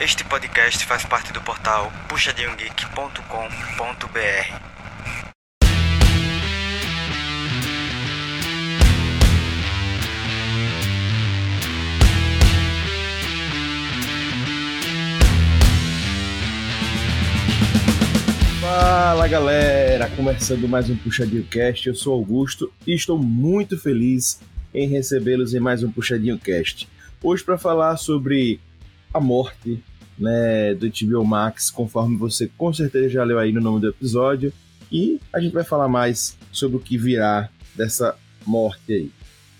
Este podcast faz parte do portal puxadinhogeek.com.br. Fala galera, começando mais um Puxadinho Cast. Eu sou Augusto e estou muito feliz em recebê-los em mais um Puxadinho Cast. Hoje para falar sobre a morte né, do HBO Max, conforme você com certeza já leu aí no nome do episódio. E a gente vai falar mais sobre o que virá dessa morte aí,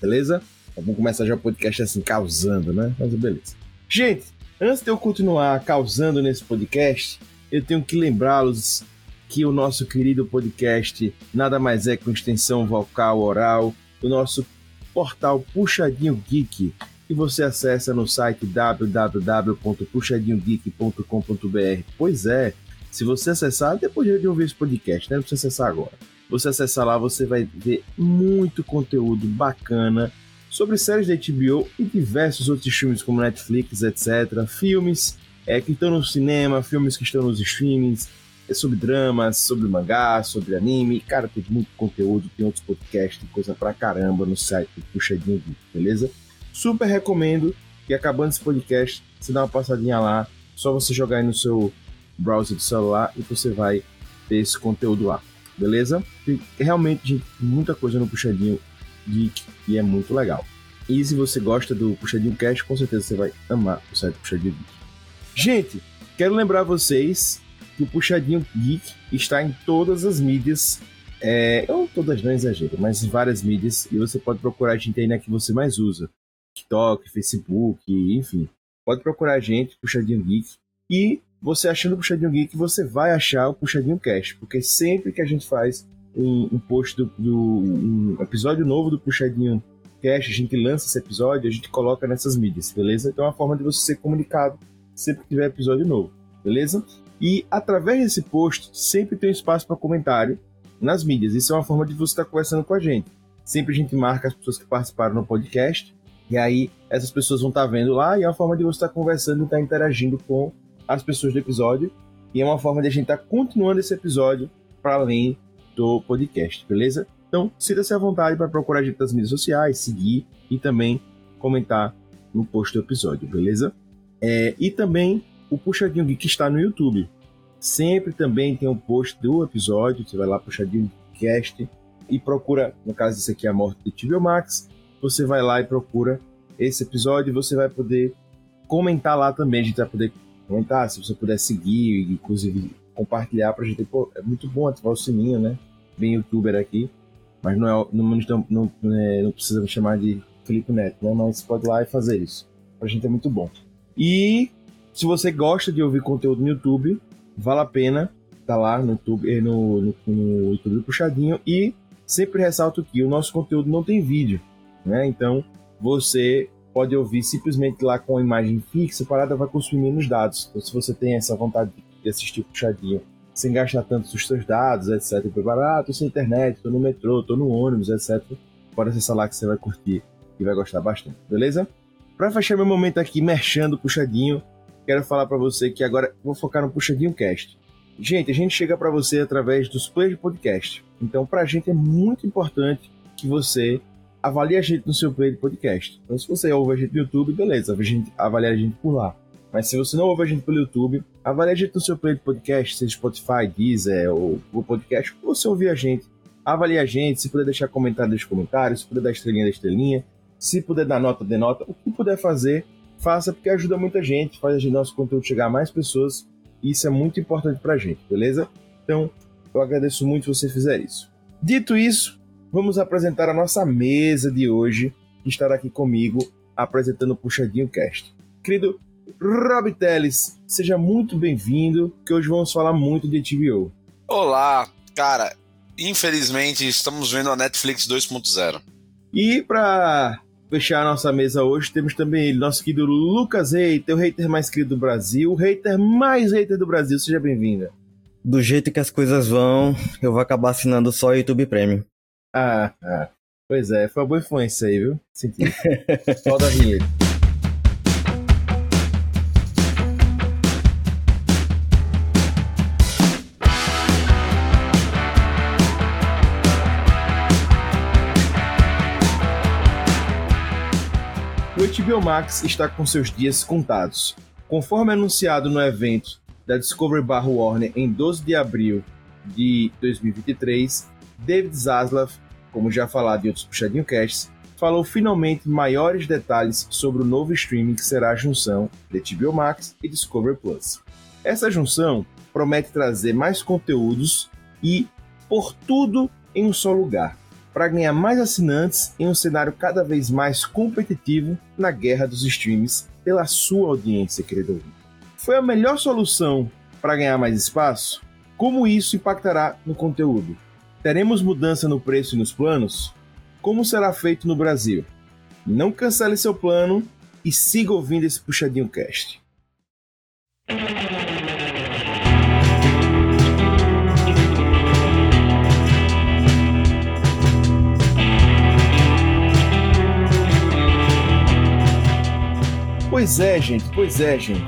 beleza? Então, vamos começar já o podcast assim, causando, né? Mas beleza. Gente, antes de eu continuar causando nesse podcast, eu tenho que lembrá-los que o nosso querido podcast nada mais é que uma extensão vocal oral do nosso portal Puxadinho Geek, que você acessa no site www.puxadinhogeek.com.br. Pois é, se você acessar, depois de ouvir esse podcast, né? Não precisa acessar agora. Você acessar lá, você vai ver muito conteúdo bacana sobre séries da HBO e diversos outros filmes como Netflix, etc. Filmes é, que estão no cinema, filmes que estão nos streamings, é sobre dramas, sobre mangá, sobre anime. Cara, tem muito conteúdo, tem outros podcasts, tem coisa pra caramba no site do Puxadinho beleza? Super recomendo que acabando esse podcast, você dá uma passadinha lá, só você jogar aí no seu browser do celular e você vai ter esse conteúdo lá, beleza? Tem realmente gente, muita coisa no Puxadinho Geek e é muito legal. E se você gosta do Puxadinho Cast, com certeza você vai amar o site Puxadinho Geek. Gente, quero lembrar vocês que o Puxadinho Geek está em todas as mídias. É, não todas não exagero, mas em várias mídias. E você pode procurar a gente aí na que você mais usa. TikTok, Facebook, enfim. Pode procurar a gente, Puxadinho Geek. E você achando o Puxadinho Geek, você vai achar o Puxadinho Cast. Porque sempre que a gente faz um, um post do, do um episódio novo do Puxadinho Cast, a gente lança esse episódio, a gente coloca nessas mídias, beleza? Então é uma forma de você ser comunicado sempre que tiver episódio novo, beleza? E através desse post, sempre tem espaço para comentário nas mídias. Isso é uma forma de você estar conversando com a gente. Sempre a gente marca as pessoas que participaram no podcast, e aí essas pessoas vão estar vendo lá, e é uma forma de você estar conversando e estar interagindo com as pessoas do episódio. E é uma forma de a gente estar continuando esse episódio para além do podcast, beleza? Então, sinta-se à vontade para procurar a gente nas mídias sociais, seguir e também comentar no post do episódio, beleza? É, e também o Puxadinho Geek está no YouTube. Sempre também tem um post do episódio, você vai lá, Puxadinho Cast, e procura, no caso esse aqui é a morte de Tibio Max, você vai lá e procura esse episódio, você vai poder comentar lá também, a gente vai poder comentar, se você puder seguir, inclusive compartilhar pra gente, pô, é muito bom ativar o sininho, né? Bem youtuber aqui, mas não, é, não, não, não, é, não precisa me chamar de Felipe Neto, né? Mas você pode ir lá e fazer isso. Pra gente é muito bom. E se você gosta de ouvir conteúdo no YouTube, vale a pena tá lá no YouTube, eh, no, no, no YouTube Puxadinho. E sempre ressalto que o nosso conteúdo não tem vídeo, né? Então você pode ouvir simplesmente lá com a imagem fixa, parada vai consumir menos dados. Então, se você tem essa vontade de assistir Puxadinho sem gastar tanto os seus dados, etc. Preparar, ah, tô sem internet, tô no metrô, tô no ônibus, etc. Pode acessar lá que você vai curtir e vai gostar bastante, beleza? Para fechar meu momento aqui, mexendo puxadinho, quero falar para você que agora vou focar no Puxadinho Cast. Gente, a gente chega para você através dos players de podcast. Então, para a gente é muito importante que você avalie a gente no seu player de podcast. Então, se você ouve a gente no YouTube, beleza, avalie a gente por lá. Mas se você não ouve a gente pelo YouTube, avalie a gente no seu player de podcast, seja Spotify, Deezer ou o podcast, ou você ouvir a gente, avalie a gente, se puder deixar comentário, deixa comentário, se puder dar estrelinha, da estrelinha. Se puder dar nota, dê nota. O que puder fazer, faça, porque ajuda muita gente, faz o nosso conteúdo chegar a mais pessoas. E isso é muito importante pra gente, beleza? Então, eu agradeço muito se você fizer isso. Dito isso, vamos apresentar a nossa mesa de hoje, que estará aqui comigo apresentando o Puxadinho Cast. Querido Rob Teles, seja muito bem-vindo, que hoje vamos falar muito de TVO. Olá, cara. Infelizmente, estamos vendo a Netflix 2.0. E para fechar a nossa mesa hoje, temos também ele, nosso querido Lucas Hater, o hater mais querido do Brasil, o hater mais hater do Brasil. Seja bem-vinda. Do jeito que as coisas vão, eu vou acabar assinando só o YouTube Premium. Ah, ah. Pois é, foi uma boa influência aí, viu? Senti. Roda a. O HBO Max está com seus dias contados. Conforme anunciado no evento da Discovery Bar Warner em 12 de abril de 2023, David Zaslav, como já falado em outros Puxadinho Casts, falou finalmente maiores detalhes sobre o novo streaming que será a junção de HBO Max e Discovery Plus. Essa junção promete trazer mais conteúdos e por tudo em um só lugar, para ganhar mais assinantes em um cenário cada vez mais competitivo na guerra dos streams pela sua audiência, querido ouvinte. Foi a melhor solução para ganhar mais espaço? Como isso impactará no conteúdo? Teremos mudança no preço e nos planos? Como será feito no Brasil? Não cancele seu plano e siga ouvindo esse Puxadinho Cast. Pois é, gente, pois é, gente.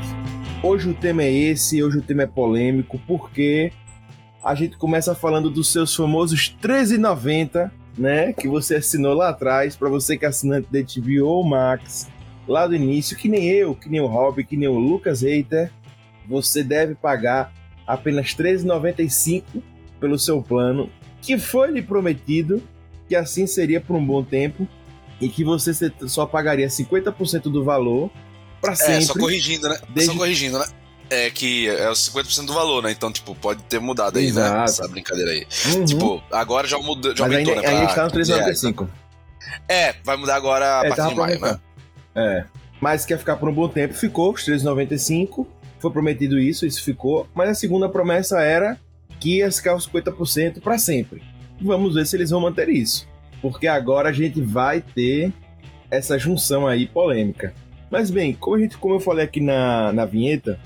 Hoje o tema é esse, hoje o tema é polêmico, porque a gente começa falando dos seus famosos 13,90, né? Que você assinou lá atrás, para você que é assinante da HBO Max, lá do início, que nem eu, que nem o Rob, que nem o Lucas Reiter, você deve pagar apenas R$ 13,95 pelo seu plano, que foi lhe prometido que assim seria por um bom tempo e que você só pagaria 50% do valor para sempre. É, só corrigindo, né? Desde... Só corrigindo, né? É que é os 50% do valor, né? Então, tipo, pode ter mudado aí, né? Exato. né? Essa brincadeira aí. Uhum. Tipo, agora já mudou, já Mas aumentou, ainda, né? Pra... Ainda está no 395. É, vai mudar agora a é, partir de maio, né? É. Mas quer ficar por um bom tempo, ficou, os 3,95. Foi prometido isso, isso ficou. Mas a segunda promessa era que ia ficar os 50% para sempre. Vamos ver se eles vão manter isso. Porque agora a gente vai ter essa junção aí polêmica. Mas bem, como, a gente, como eu falei aqui na, na vinheta,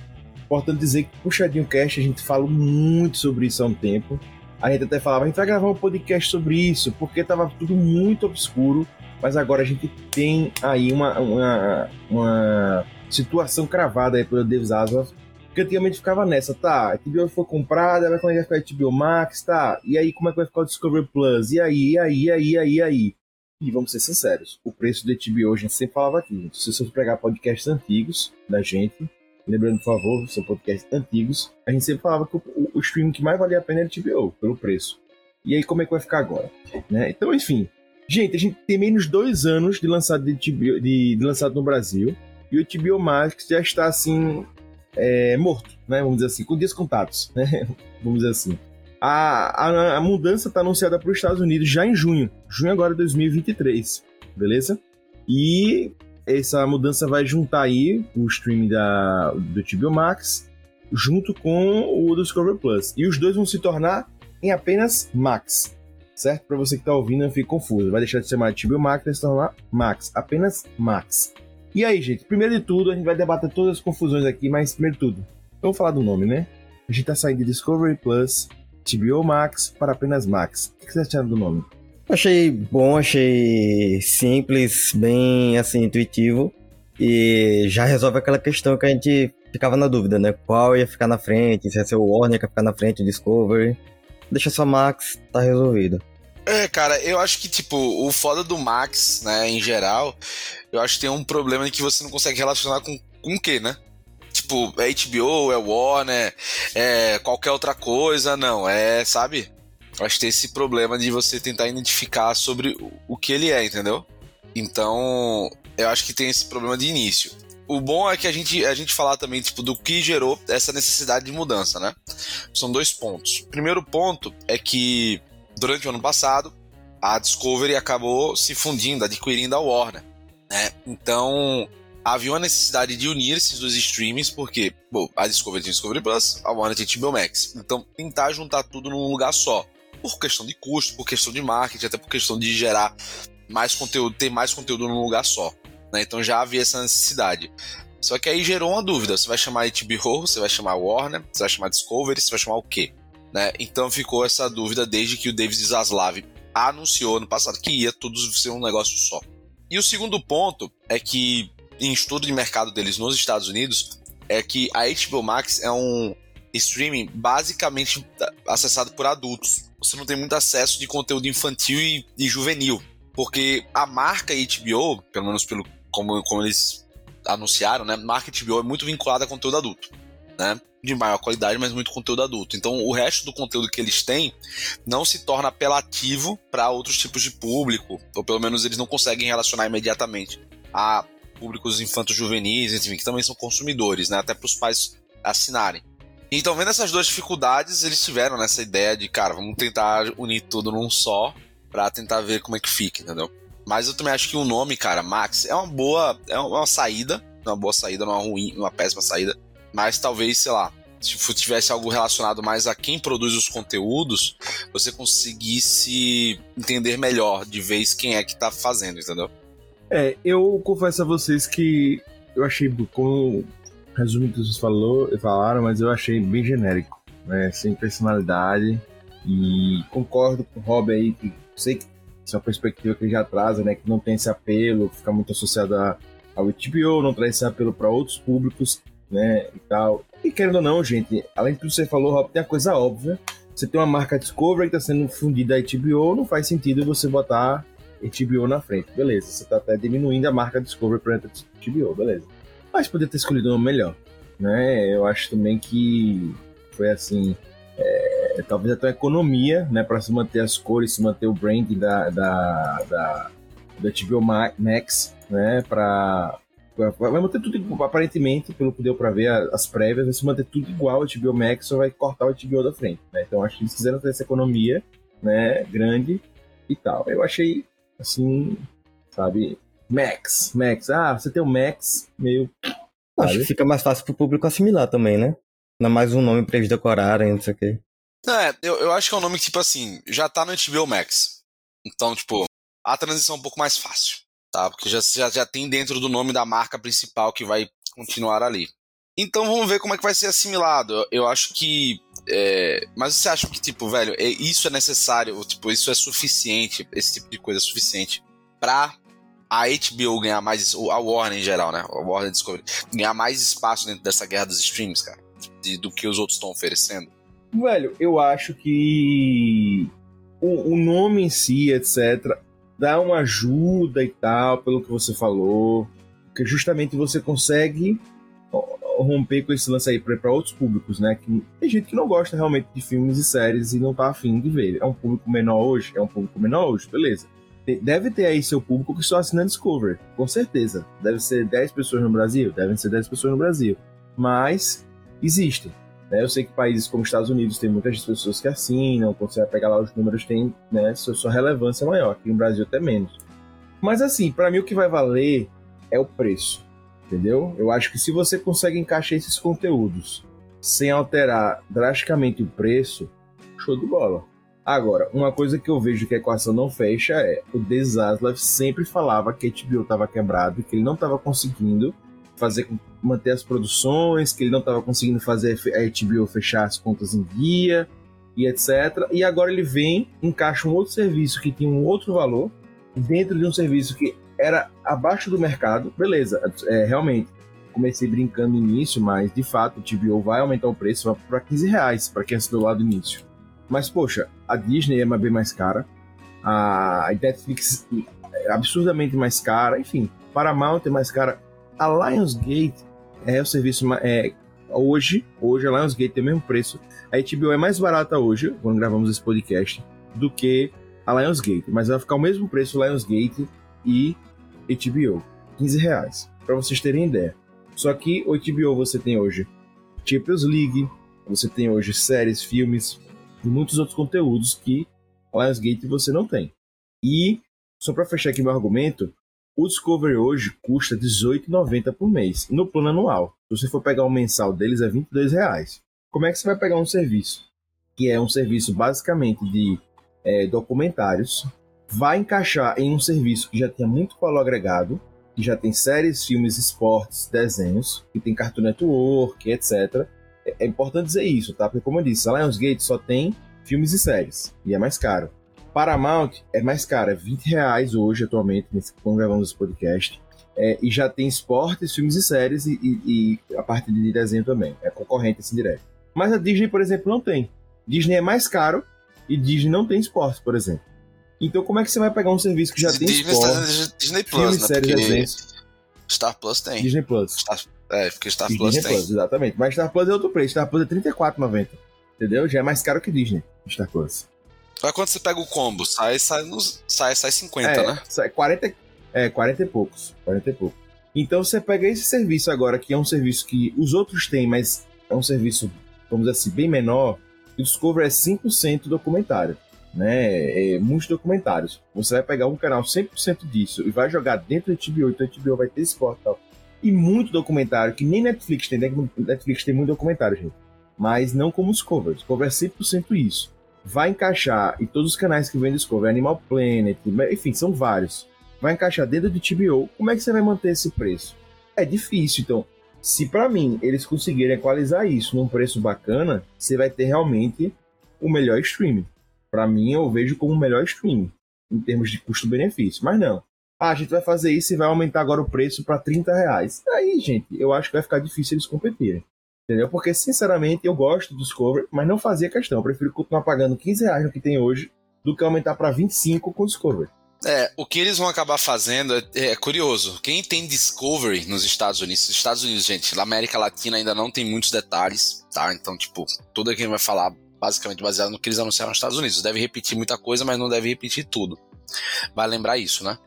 importante dizer que Puxadinho Cast a gente fala muito sobre isso há um tempo. A gente até falava, a gente vai gravar um podcast sobre isso, porque estava tudo muito obscuro, mas agora a gente tem aí uma, uma, uma situação cravada aí pelo Davis Zaslav, porque antigamente ficava nessa, tá, a HBO foi comprada, vai como é que vai ficar a HBO Max, tá, e aí como é que vai ficar o Discovery Plus, e aí, e aí, e aí, e aí, e aí. E vamos ser sinceros, o preço do HBO a gente sempre falava aqui. Se você pegar podcasts antigos da gente, lembrando, por favor, são podcasts antigos, a gente sempre falava que o, o, streaming que mais valia a pena era o HBO, pelo preço. E aí, como é que vai ficar agora? Né? Então, enfim. Gente, a gente tem menos dois anos de lançado, de, HBO, de, de lançado no Brasil. E o HBO Max já está assim. É, morto, né? Vamos dizer assim, com dias contados, né? Vamos dizer assim. A, a, a mudança está anunciada para os Estados Unidos já em junho, junho agora de 2023, beleza? E essa mudança vai juntar aí o streaming da, do HBO Max junto com o Discovery Plus. E os dois vão se tornar em apenas Max, certo? Para você que está ouvindo, não fique confuso. Vai deixar de ser mais HBO Max, vai se tornar Max, apenas Max. E aí, gente, primeiro de tudo, a gente vai debater todas as confusões aqui, mas primeiro de tudo, vamos falar do nome, né? A gente tá saindo de Discovery Plus HBO Max para apenas Max. O que você acharam do nome? Achei bom, achei simples, bem assim, intuitivo. E já resolve aquela questão que a gente ficava na dúvida, né? Qual ia ficar na frente, se ia ser o Warner que ia ficar na frente, o Discovery. Deixa só Max, tá resolvido. É, cara, eu acho que, tipo, o foda do Max, né, em geral, eu acho que tem um problema que você não consegue relacionar com, com o quê, né? tipo, é HBO, é Warner, é qualquer outra coisa, não, é, sabe? Acho que tem esse problema de você tentar identificar sobre o que ele é, entendeu? Então, eu acho que tem esse problema de início. O bom é que a gente, a gente falar também tipo, do que gerou essa necessidade de mudança, né? São dois pontos. O primeiro ponto é que durante o ano passado a Discovery acabou se fundindo, adquirindo a Warner. Né? Então, havia uma necessidade de unir esses dois streamings, porque, bom, a Discovery tem Discovery Plus, a Warner tem HBO Max. Então, tentar juntar tudo num lugar só. Por questão de custo, por questão de marketing, até por questão de gerar mais conteúdo, ter mais conteúdo num lugar só. Né? Então já havia essa necessidade. Só que aí gerou uma dúvida: você vai chamar HBO, você vai chamar Warner, você vai chamar Discovery, você vai chamar o quê? Né? Então ficou essa dúvida desde que o David Zaslav anunciou no passado que ia tudo ser um negócio só. E o segundo ponto é que em estudo de mercado deles nos Estados Unidos é que a HBO Max é um streaming basicamente acessado por adultos. Você não tem muito acesso de conteúdo infantil e, e juvenil, porque a marca HBO, pelo menos pelo como, como eles anunciaram, né? Marca HBO é muito vinculada a conteúdo adulto, né? De maior qualidade, mas muito conteúdo adulto. Então, o resto do conteúdo que eles têm não se torna apelativo para outros tipos de público, ou pelo menos eles não conseguem relacionar imediatamente a públicos infantos juvenis, enfim, que também são consumidores, né? Até para os pais assinarem. Então, vendo essas duas dificuldades, eles tiveram nessa ideia de, cara, vamos tentar unir tudo num só para tentar ver como é que fica, entendeu? Mas eu também acho que o nome, cara, Max, é uma boa, é uma saída, uma boa saída, não é uma ruim, uma péssima saída, mas talvez, sei lá, se tivesse algo relacionado mais a quem produz os conteúdos, você conseguisse entender melhor de vez quem é que tá fazendo, entendeu? É, eu confesso a vocês que eu achei, como resumo que vocês falou, falaram, mas eu achei bem genérico, né? Sem personalidade. E concordo com o Rob aí, que sei que essa é uma perspectiva que ele já traz, né? Que não tem esse apelo, fica muito associado a, ao HBO, não traz esse apelo para outros públicos, né? E tal. E querendo ou não, gente, além do que você falou, Rob, tem a coisa óbvia. Você tem uma marca Discovery que está sendo fundida a HBO, não faz sentido você botar HBO na frente. Beleza, você está até diminuindo a marca Discovery para HBO, beleza. Mas poderia ter escolhido uma melhor, né? Eu acho também que foi assim, é, talvez até uma economia, né, para se manter as cores, se manter o branding da da, da, da Max, né, para vai manter tudo aparentemente, pelo que deu para ver as prévias, vai se manter tudo igual ao HBO Max, só vai cortar o HBO da frente, né? Então acho que eles quiseram ter essa economia, né, grande e tal. Eu achei assim, sabe, Max, Max. Ah, você tem o Max, meio. Acho que fica mais fácil pro público assimilar também, né? Não é mais um nome pra eles decorarem, não sei o quê. É, eu, eu acho que é um nome que, tipo assim, já tá no HBO Max. Então, tipo, a transição é um pouco mais fácil, tá? Porque já, já, já tem dentro do nome da marca principal que vai continuar ali. Então vamos ver como é que vai ser assimilado. Eu, eu acho que. É... Mas você acha que, tipo, velho, é, isso é necessário, tipo, isso é suficiente, esse tipo de coisa é suficiente pra a HBO ganhar mais, a Warner em geral, né? A Warner Discovery, ganhar mais espaço dentro dessa guerra dos streams, cara, de, do que os outros estão oferecendo? Velho, eu acho que o, o, nome em si, etc., dá uma ajuda e tal, pelo que você falou, que justamente você consegue romper com esse lance aí para outros públicos, né? Que tem gente que não gosta realmente de filmes e séries e não tá afim de ver. É um público menor hoje? É um público menor hoje, beleza. Deve ter aí seu público que só assina Discovery, com certeza. Deve ser 10 pessoas no Brasil, devem ser 10 pessoas no Brasil. Mas existem. Né? Eu sei que países como Estados Unidos tem muitas pessoas que assinam, quando você vai pegar lá os números, tem né, sua, sua relevância maior. Aqui no Brasil até menos. Mas assim, para mim o que vai valer é o preço. Entendeu? Eu acho que se você consegue encaixar esses conteúdos sem alterar drasticamente o preço, show de bola. Agora, uma coisa que eu vejo que a equação não fecha é o Desaslav sempre falava que a HBO estava quebrado, que ele não estava conseguindo fazer manter as produções, que ele não estava conseguindo fazer a HBO fechar as contas em dia e etc. E agora ele vem, encaixa um outro serviço que tinha um outro valor dentro de um serviço que era abaixo do mercado. Beleza, é, realmente comecei brincando no início, mas de fato o HBO vai aumentar o preço para 15 reais para quem assinou lá do início. Mas, poxa, a Disney é bem mais cara, a Netflix é absurdamente mais cara, enfim, Paramount é mais cara. A Lionsgate é o serviço é, hoje, hoje a Lionsgate tem o mesmo preço. A HBO é mais barata hoje, quando gravamos esse podcast, do que a Lionsgate, mas vai ficar o mesmo preço Lionsgate e HBO, 15 reais, para vocês terem ideia. Só que o HBO você tem hoje Champions League, você tem hoje séries, filmes, muitos outros conteúdos que Lionsgate você não tem. E, só para fechar aqui meu argumento, o Discovery hoje custa R$18,90 por mês, no plano anual. Se você for pegar o mensal deles, é R$22,00. 22 reais. Como é que você vai pegar um serviço que é um serviço basicamente de é, documentários, vai encaixar em um serviço que já tem muito valor agregado, que já tem séries, filmes, esportes, desenhos, que tem Cartoon Network, etc. É importante dizer isso, tá? Porque, como eu disse, a Lionsgate só tem filmes e séries, e é mais caro. Paramount é mais caro, é 20 reais hoje, atualmente, quando gravamos esse podcast. É, e já tem esportes, filmes e séries, e, e, e, a parte de desenho também. É concorrente assim direto. Mas a Disney, por exemplo, não tem. Disney é mais caro e Disney não tem esportes, por exemplo. Então, como é que você vai pegar um serviço que já tem Disney esporte, Disney Plus, filmes, né? séries, desenhos? Star Plus tem. Disney Plus. Star, é, porque Star E Plus Disney tem. Plus, exatamente. Mas Star Plus é outro preço. Star Plus é R$34,90. Entendeu? Já é mais caro que Disney. Star Plus. Mas quando você pega o combo, sai, sai, nos, sai, sai 50, é, né? sai 40, é, 40 e poucos. 40 e poucos. Então você pega esse serviço agora, que é um serviço que os outros têm, mas é um serviço, vamos dizer assim, bem menor. O Discovery é 100% documentário. Né? É, muitos documentários. Você vai pegar um canal 100% disso e vai jogar dentro do HBO, então o HBO vai ter esporte e tal. E muito documentário, que nem Netflix tem. né? Netflix tem muito documentário, gente. Mas não como Discovery. Discovery é 100% isso. Vai encaixar, e todos os canais que vem Discovery, Animal Planet, enfim, são vários. Vai encaixar dentro do HBO. Como é que você vai manter esse preço? É difícil, então. Se para mim eles conseguirem equalizar isso num preço bacana, você vai ter realmente o melhor streaming. Para mim, eu vejo como o melhor streaming em termos de custo-benefício. Mas não. Ah, a gente vai fazer isso e vai aumentar agora o preço para 30 reais. Aí, gente, eu acho que vai ficar difícil eles competirem. Entendeu? Porque, sinceramente, eu gosto do Discovery, mas não fazia questão. Eu prefiro continuar pagando 15 reais no que tem hoje do que aumentar para 25 com o Discovery. É, o que eles vão acabar fazendo é, é, curioso. Quem tem Discovery nos Estados Unidos, Estados Unidos, gente, na América Latina ainda não tem muitos detalhes, tá? Então, tipo, tudo aqui vai falar basicamente baseado no que eles anunciaram nos Estados Unidos. Deve repetir muita coisa, mas não deve repetir tudo. Vai lembrar isso, né?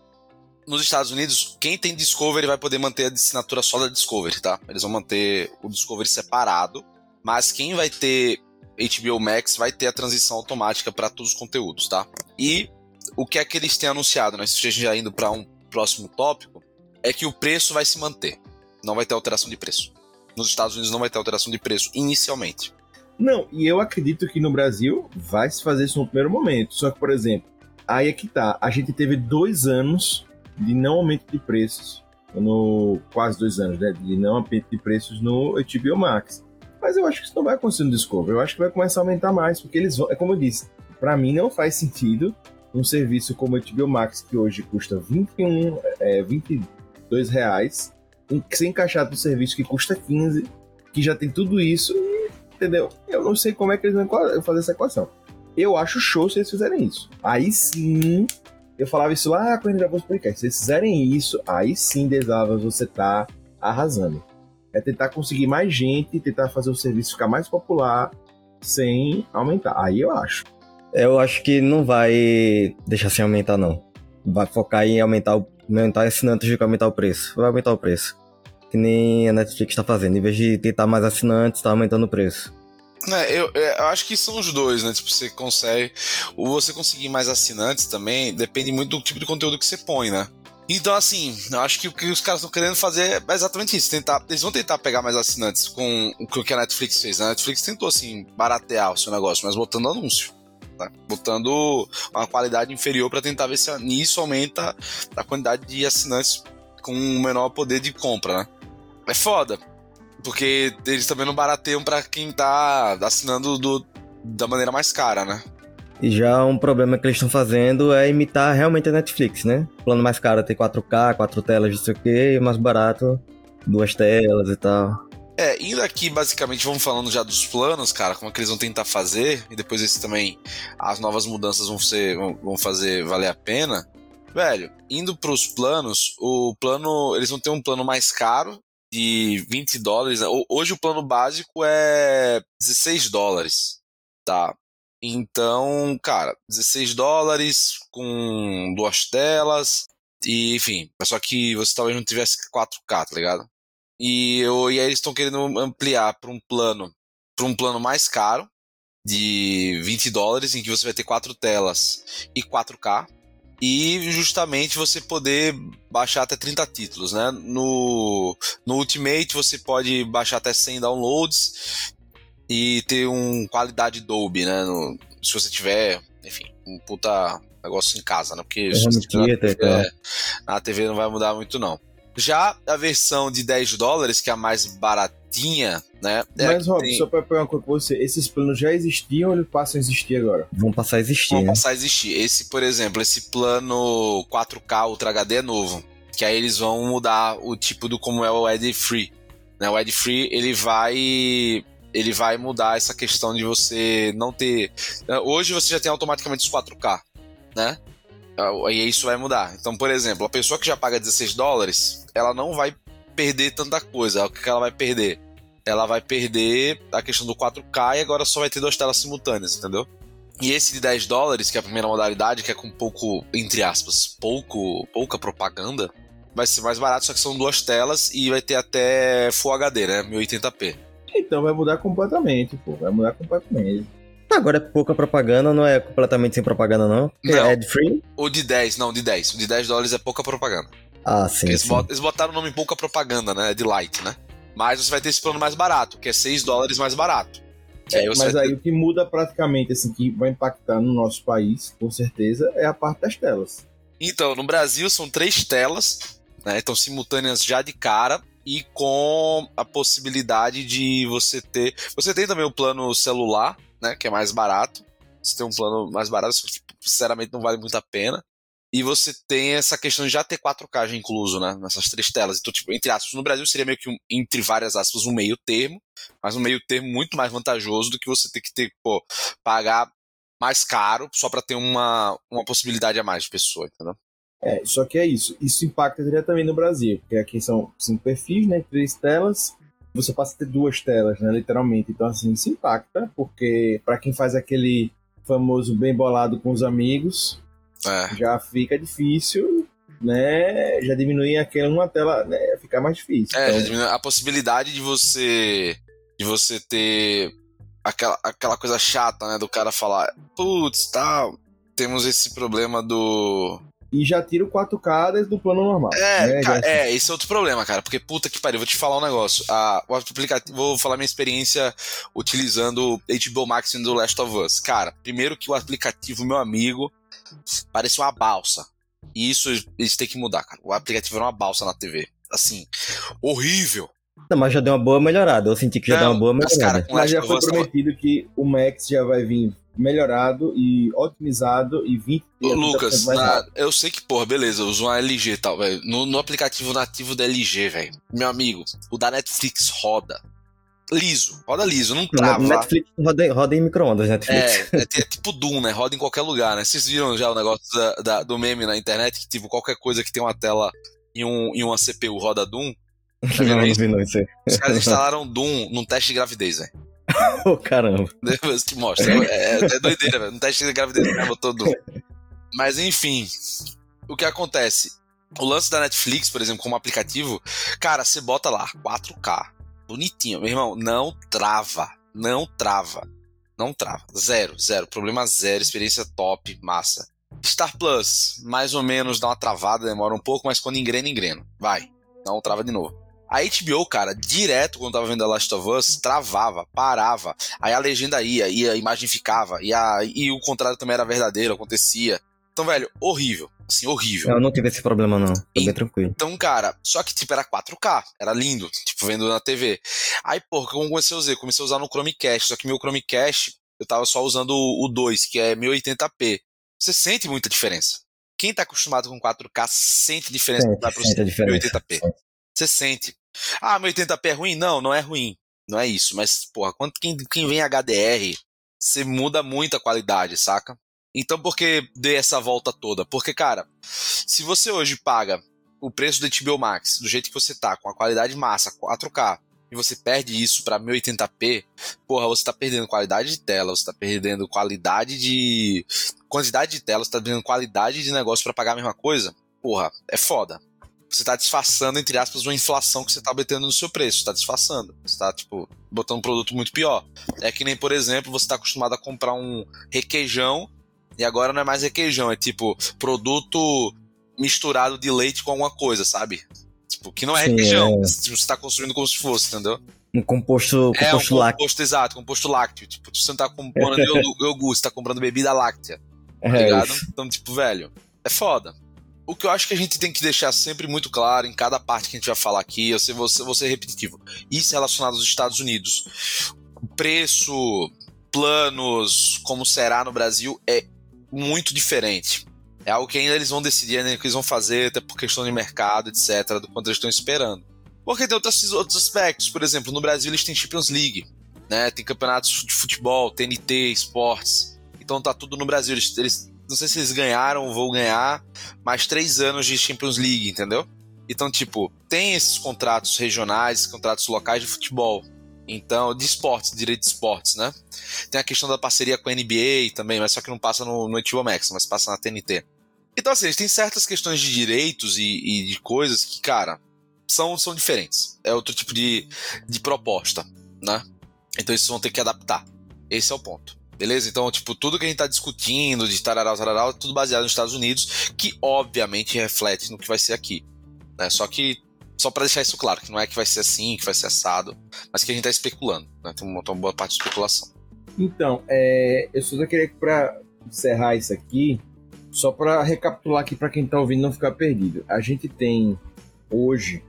Nos Estados Unidos, quem tem Discovery vai poder manter a assinatura só da Discovery, tá? Eles vão manter o Discovery separado, mas quem vai ter HBO Max vai ter a transição automática para todos os conteúdos, tá? E o que é que eles têm anunciado, né? Se já indo para um próximo tópico, é que o preço vai se manter. Não vai ter alteração de preço. Nos Estados Unidos não vai ter alteração de preço inicialmente. Não, e eu acredito que no Brasil vai se fazer isso no primeiro momento. Só que, por exemplo, aí é que tá. A gente teve dois anos de não aumento de preços. No, quase dois anos, né? De não aumento de preços no HBO Max. Mas eu acho que isso não vai acontecer no Discovery. Eu acho que vai começar a aumentar mais, porque eles vão. É como eu disse, para mim não faz sentido um serviço como o HBO Max, que hoje custa 21, é, 22 reais, ser encaixado no serviço que custa 15, que já tem tudo isso, entendeu? Eu não sei como é que eles vão fazer essa equação. Eu acho show se eles fizerem isso. Aí sim, eu falava isso lá quando gravou os podcasts. Se eles fizerem isso, aí sim, Desavas, você tá arrasando. É tentar conseguir mais gente, tentar fazer o serviço ficar mais popular sem aumentar. Aí eu acho. Eu acho que não vai deixar sem aumentar, não. Vai focar em aumentar, o, aumentar assinantes do que aumentar o preço. Vai aumentar o preço. Que nem a Netflix tá fazendo. Em vez de tentar mais assinantes, tá aumentando o preço. É, eu, eu, acho que são os dois, né? Tipo, você consegue. Ou você conseguir mais assinantes também depende muito do tipo de conteúdo que você põe, né? Então, assim, eu acho que o que os caras estão querendo fazer é exatamente isso. Tentar, eles vão tentar pegar mais assinantes com o que a Netflix fez. A Netflix tentou, assim, baratear o seu negócio, mas botando anúncio. Tá? Botando uma qualidade inferior para tentar ver se nisso aumenta a quantidade de assinantes com um menor poder de compra, né? É foda. Porque eles também não barateiam para quem tá assinando do, da maneira mais cara, né? E já um problema que eles estão fazendo é imitar realmente a Netflix, né? O plano mais caro tem 4K, 4 telas, não sei o que, e mais barato, duas telas e tal. É, indo aqui, basicamente, vamos falando já dos planos, cara, como é que eles vão tentar fazer, e depois esse também, as novas mudanças vão, ser, vão fazer valer a pena. Velho, indo pros planos, o plano, eles vão ter um plano mais caro, de 20 dólares. Né? Hoje o plano básico é 16 dólares, tá? Então, cara, 16 dólares com duas telas, e enfim, só que você talvez não tivesse 4K, tá ligado? E, eu, e aí eles estão querendo ampliar para um plano, para um plano mais caro, de 20 dólares, em que você vai ter quatro telas e 4K, e justamente você poder baixar até 30 títulos, né? No, no Ultimate você pode baixar até 100 downloads e ter um qualidade Dolby, né? No, se você tiver, enfim, um puta negócio em casa, né? Porque se você tiver na, TV, é, na TV não vai mudar muito não. Já a versão de 10 dólares, que é a mais baratinha, né? É Mas, Rob, tem... só pra pegar uma coisa com você, esses planos já existiam ou eles passam a existir agora? Vão passar a existir. Vão né? passar a existir. Esse, por exemplo, esse plano 4K Ultra HD é novo. Que aí eles vão mudar o tipo do como é o Ad Free. Né? O Ad Free, ele vai ele vai mudar essa questão de você não ter. Hoje você já tem automaticamente os 4K, né? Aí isso vai mudar. Então, por exemplo, a pessoa que já paga 16 dólares, ela não vai perder tanta coisa. O que ela vai perder? Ela vai perder a questão do 4K e agora só vai ter duas telas simultâneas, entendeu? E esse de 10 dólares, que é a primeira modalidade, que é com pouco, entre aspas, pouco, pouca propaganda, vai ser mais barato, só que são duas telas e vai ter até Full HD, né? 1080p. Então vai mudar completamente, pô. Vai mudar completamente. Agora é pouca propaganda, não é completamente sem propaganda, não? Não. É ad free? O de 10, não, de 10. O de 10 dólares é pouca propaganda. Ah, sim. Eles, sim. bot- eles botaram o nome pouca propaganda, né? De light, né? Mas você vai ter esse plano mais barato, que é 6 dólares mais barato. Que aí Mas aí o que muda praticamente, assim, que vai impactar no nosso país, com certeza, é a parte das telas. Então, no Brasil são três telas, né? Então, simultâneas já de cara e com a possibilidade de você ter. Você tem também o plano celular, né? Que é mais barato. Você tem um plano mais barato, tipo, sinceramente não vale muito a pena. E você tem essa questão de já ter 4K já incluso, né? Nessas três telas. Então, tipo, entre aspas, no Brasil seria meio que, um, entre várias aspas, um meio termo, mas um meio termo muito mais vantajoso do que você ter que ter, pô, pagar mais caro só pra ter uma, uma possibilidade a mais de pessoa, entendeu? É, só que é isso. Isso impacta diretamente no Brasil, porque aqui são cinco perfis, né? Três telas. Você passa a ter duas telas, né? Literalmente. Então, assim, isso impacta, porque para quem faz aquele famoso bem bolado com os amigos, É. já fica difícil, né? Já diminui aquela uma tela, né? Fica mais difícil. É, Então, já diminui a possibilidade de você de você ter aquela, aquela coisa chata, né, do cara falar, putz, tal, temos esse problema do E já tira o 4K desde o plano normal. É, né? ca- Já- é, esse é outro problema, cara, porque puta que pariu, vou te falar um negócio. A, o aplicativo, vou falar minha experiência utilizando o HBO Max do Last of Us. Cara, primeiro que o aplicativo, meu amigo, parecia uma balsa. E isso eles têm que mudar, cara. O aplicativo era uma balsa na TV. Assim, horrível. Não, mas já deu uma boa melhorada. Eu senti que já deu uma boa mas, melhorada. cara, com Mas já foi tava- prometido que o Max já vai vir melhorado e otimizado e 20 Ô, 30% Lucas, na- eu sei que, porra, beleza, eu uso uma LG e tal, velho. No, no aplicativo nativo da LG, velho. Meu amigo, o da Netflix roda. Liso, roda liso, não trava. Netflix roda, roda em micro-ondas, Netflix. É, é, é tipo Doom, né? Roda em qualquer lugar, né? Vocês viram já o negócio da- da- do meme na internet? Que, tipo, qualquer coisa que tem uma tela e, um, e uma CPU roda Doom. Tá não, não vi não isso aí. Os caras instalaram Doom num teste de gravidez, velho. Ô, caramba. Depois te mostro. É, é, é doideira, velho. No teste de gravidez, o cara botou Doom. Mas enfim, o que acontece? O lance da Netflix, por exemplo, como aplicativo, cara, você bota lá 4K, bonitinho, meu irmão, não trava, não trava, não trava, zero, zero, problema zero, experiência top, massa. Star Plus, mais ou menos dá uma travada, demora um pouco, mas quando engrena, engrena, vai, não trava de novo. A HBO, cara, direto quando tava vendo The Last of Us, travava, parava, aí a legenda ia, e a imagem ficava, e, a, e o contrário também era verdadeiro, acontecia. Então, velho, horrível, assim, horrível. Eu não tive esse problema, não. Tô E- bem tranquilo. Então, cara, só que tipo era 4K, era lindo, tipo vendo na TV. Aí, porra, como eu comecei a usar? Comecei a usar no Chromecast, só que meu Chromecast eu tava só usando o o 2, que é 1080p. Você sente muita diferença. Quem tá acostumado com 4K sente diferença quando vai pro Sente a diferença. 1080p. Você sente. Ah, 1080p é ruim? Não, não é ruim. Não é isso. Mas, porra, quando quem, quem vem HDR, você muda muito a qualidade, saca? Então, por que dei essa volta toda? Porque, cara, se você hoje paga o preço do HBO Max do jeito que você tá, com a qualidade massa, 4K, e você perde isso pra 1080p, porra, você tá perdendo qualidade de tela, você tá perdendo qualidade de. quantidade de tela, você tá perdendo qualidade de negócio pra pagar a mesma coisa, porra, é foda. Você tá disfarçando, entre aspas, uma inflação que você tá metendo no seu preço. Você tá disfarçando. Você tá, tipo, botando um produto muito pior. É que nem, por exemplo, você tá acostumado a comprar um requeijão e agora não é mais requeijão, é tipo produto misturado de leite com alguma coisa, sabe? Tipo, que não é Sim, requeijão. é. Você tá construindo como se fosse, entendeu? Um composto, é um composto lácteo. composto exato, composto lácteo. Tipo, você não tá comprando iogurte, você tá comprando bebida láctea tá É, ligado? isso. Então, tipo, velho, é foda. O que eu acho que a gente tem que deixar sempre muito claro em cada parte que a gente vai falar aqui, eu sei, vou, vou ser repetitivo. Isso relacionado aos Estados Unidos. O preço, planos, como será no Brasil, é muito diferente. É algo que ainda eles vão decidir, ainda que eles vão fazer, até por questão de mercado, etc., do quanto eles estão esperando. Porque tem outros, outros aspectos, por exemplo, no Brasil eles têm Champions League, né? Tem campeonatos de futebol, TNT, esportes. Então tá tudo no Brasil. Eles, eles não sei se eles ganharam ou vão ganhar mais três anos de Champions League, entendeu? Então, tipo, tem esses contratos regionais, contratos locais de futebol. Então, de esportes, direito de esportes, né? Tem a questão da parceria com a NBA também, mas só que não passa no, no HBO Max, mas passa na TNT. Então, assim, tem certas questões de direitos e, e, de coisas que, cara, são, são diferentes. É outro tipo de, de proposta, né? Então, eles vão ter que adaptar. Esse é o ponto. Beleza? Então, tipo, tudo que a gente tá discutindo de tararau, tararau, é tudo baseado nos Estados Unidos, que obviamente reflete no que vai ser aqui. Né? Só que, só para deixar isso claro, que não é que vai ser assim, que vai ser assado, mas que a gente tá especulando. Né? Tem uma, uma boa parte de especulação. Então, é, eu só queria que para encerrar isso aqui, só para recapitular aqui para quem tá ouvindo não ficar perdido. A gente tem hoje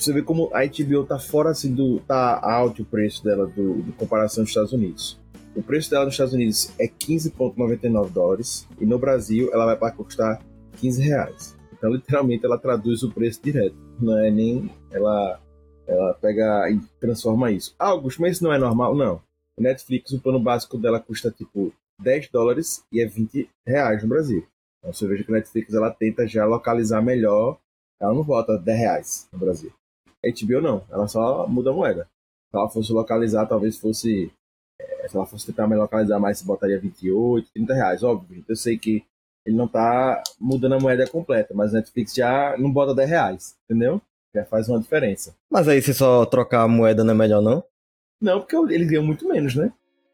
você vê como a HBO tá fora assim do. tá alto o preço dela do, do comparação dos Estados Unidos. O preço dela nos Estados Unidos é 15,99 dólares e no Brasil ela vai para custar 15 reais. Então, literalmente, ela traduz o preço direto. Não é nem ela, ela pega e transforma isso. Ah, Augusto, mas isso não é normal? Não. O Netflix, o plano básico dela custa tipo 10 dólares e é 20 reais no Brasil. Então você veja que a Netflix ela tenta já localizar melhor. Ela não volta 10 reais no Brasil. A HBO não, ela só muda a moeda. Se ela fosse localizar, talvez fosse se ela fosse tentar me localizar mais, você botaria 28, 30 reais, óbvio. Eu sei que ele não tá mudando a moeda completa, mas Netflix já não bota 10 reais, entendeu? Já faz uma diferença. Mas aí se só trocar a moeda não é melhor, não? Não, porque eles ganham muito menos, né?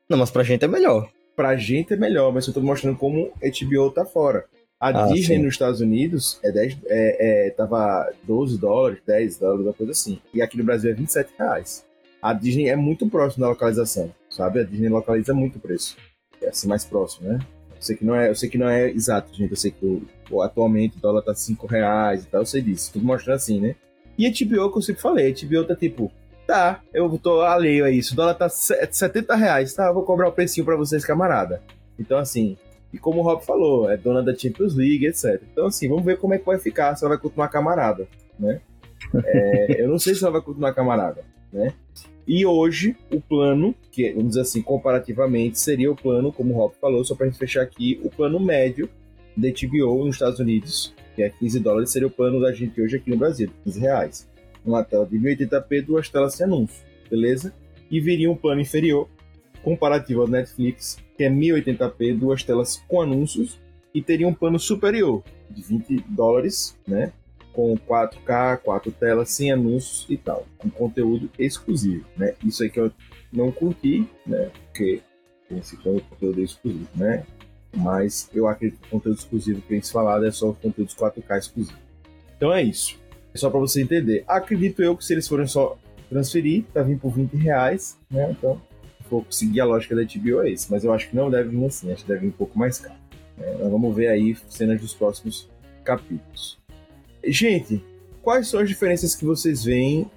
Não, mas pra gente é melhor. Pra gente é melhor, mas eu tô mostrando como HBO tá fora. A ah, Disney sim. nos Estados Unidos é 10, é, é, tava 12 dólares, 10 dólares, uma coisa assim. E aqui no Brasil é 27 reais. A Disney é muito próximo da localização sabe? A Disney localiza muito o preço. É assim mais próximo, né? Eu sei que não é, eu sei que não é exato, gente. Eu sei que o, atualmente o dólar tá 5 reais e tal, eu sei disso. Tudo mostrando assim, né? E a HBO, que eu sempre falei, a HBO tá tipo, tá, eu tô alheio a isso. O dólar tá 70 reais, tá? Eu vou cobrar o precinho pra vocês, camarada. Então, assim, e como o Rob falou, é dona da Champions League, etc. Então, assim, vamos ver como é que vai ficar, se ela vai continuar camarada, né? É, eu não sei se ela vai continuar camarada, né? E hoje, o plano, que vamos dizer assim, comparativamente, seria o plano, como o Rob falou, só para gente fechar aqui, o plano médio da HBO nos Estados Unidos, que é 15 dólares, seria o plano da gente hoje aqui no Brasil, 15 reais. Uma tela de 1080p, duas telas sem anúncio, beleza? E viria um plano inferior, comparativo ao Netflix, que é 1080p, duas telas com anúncios, e teria um plano superior, de 20 dólares, né? Com 4K, 4 telas, sem anúncios e tal, com conteúdo exclusivo, né? Isso aí que eu não curti, né? Porque esse conteúdo exclusivo, né? Mas eu acredito que o conteúdo exclusivo que gente falado é só os conteúdos 4K exclusivos. Então é isso. É só para você entender. Acredito eu que se eles forem só transferir, tá vindo por 20 reais, né? Então, se for seguir a lógica da HBO é isso. Mas eu acho que não deve vir assim, acho que deve vir um pouco mais caro. É, vamos ver aí cenas dos próximos capítulos. Gente, quais são as diferenças que vocês veem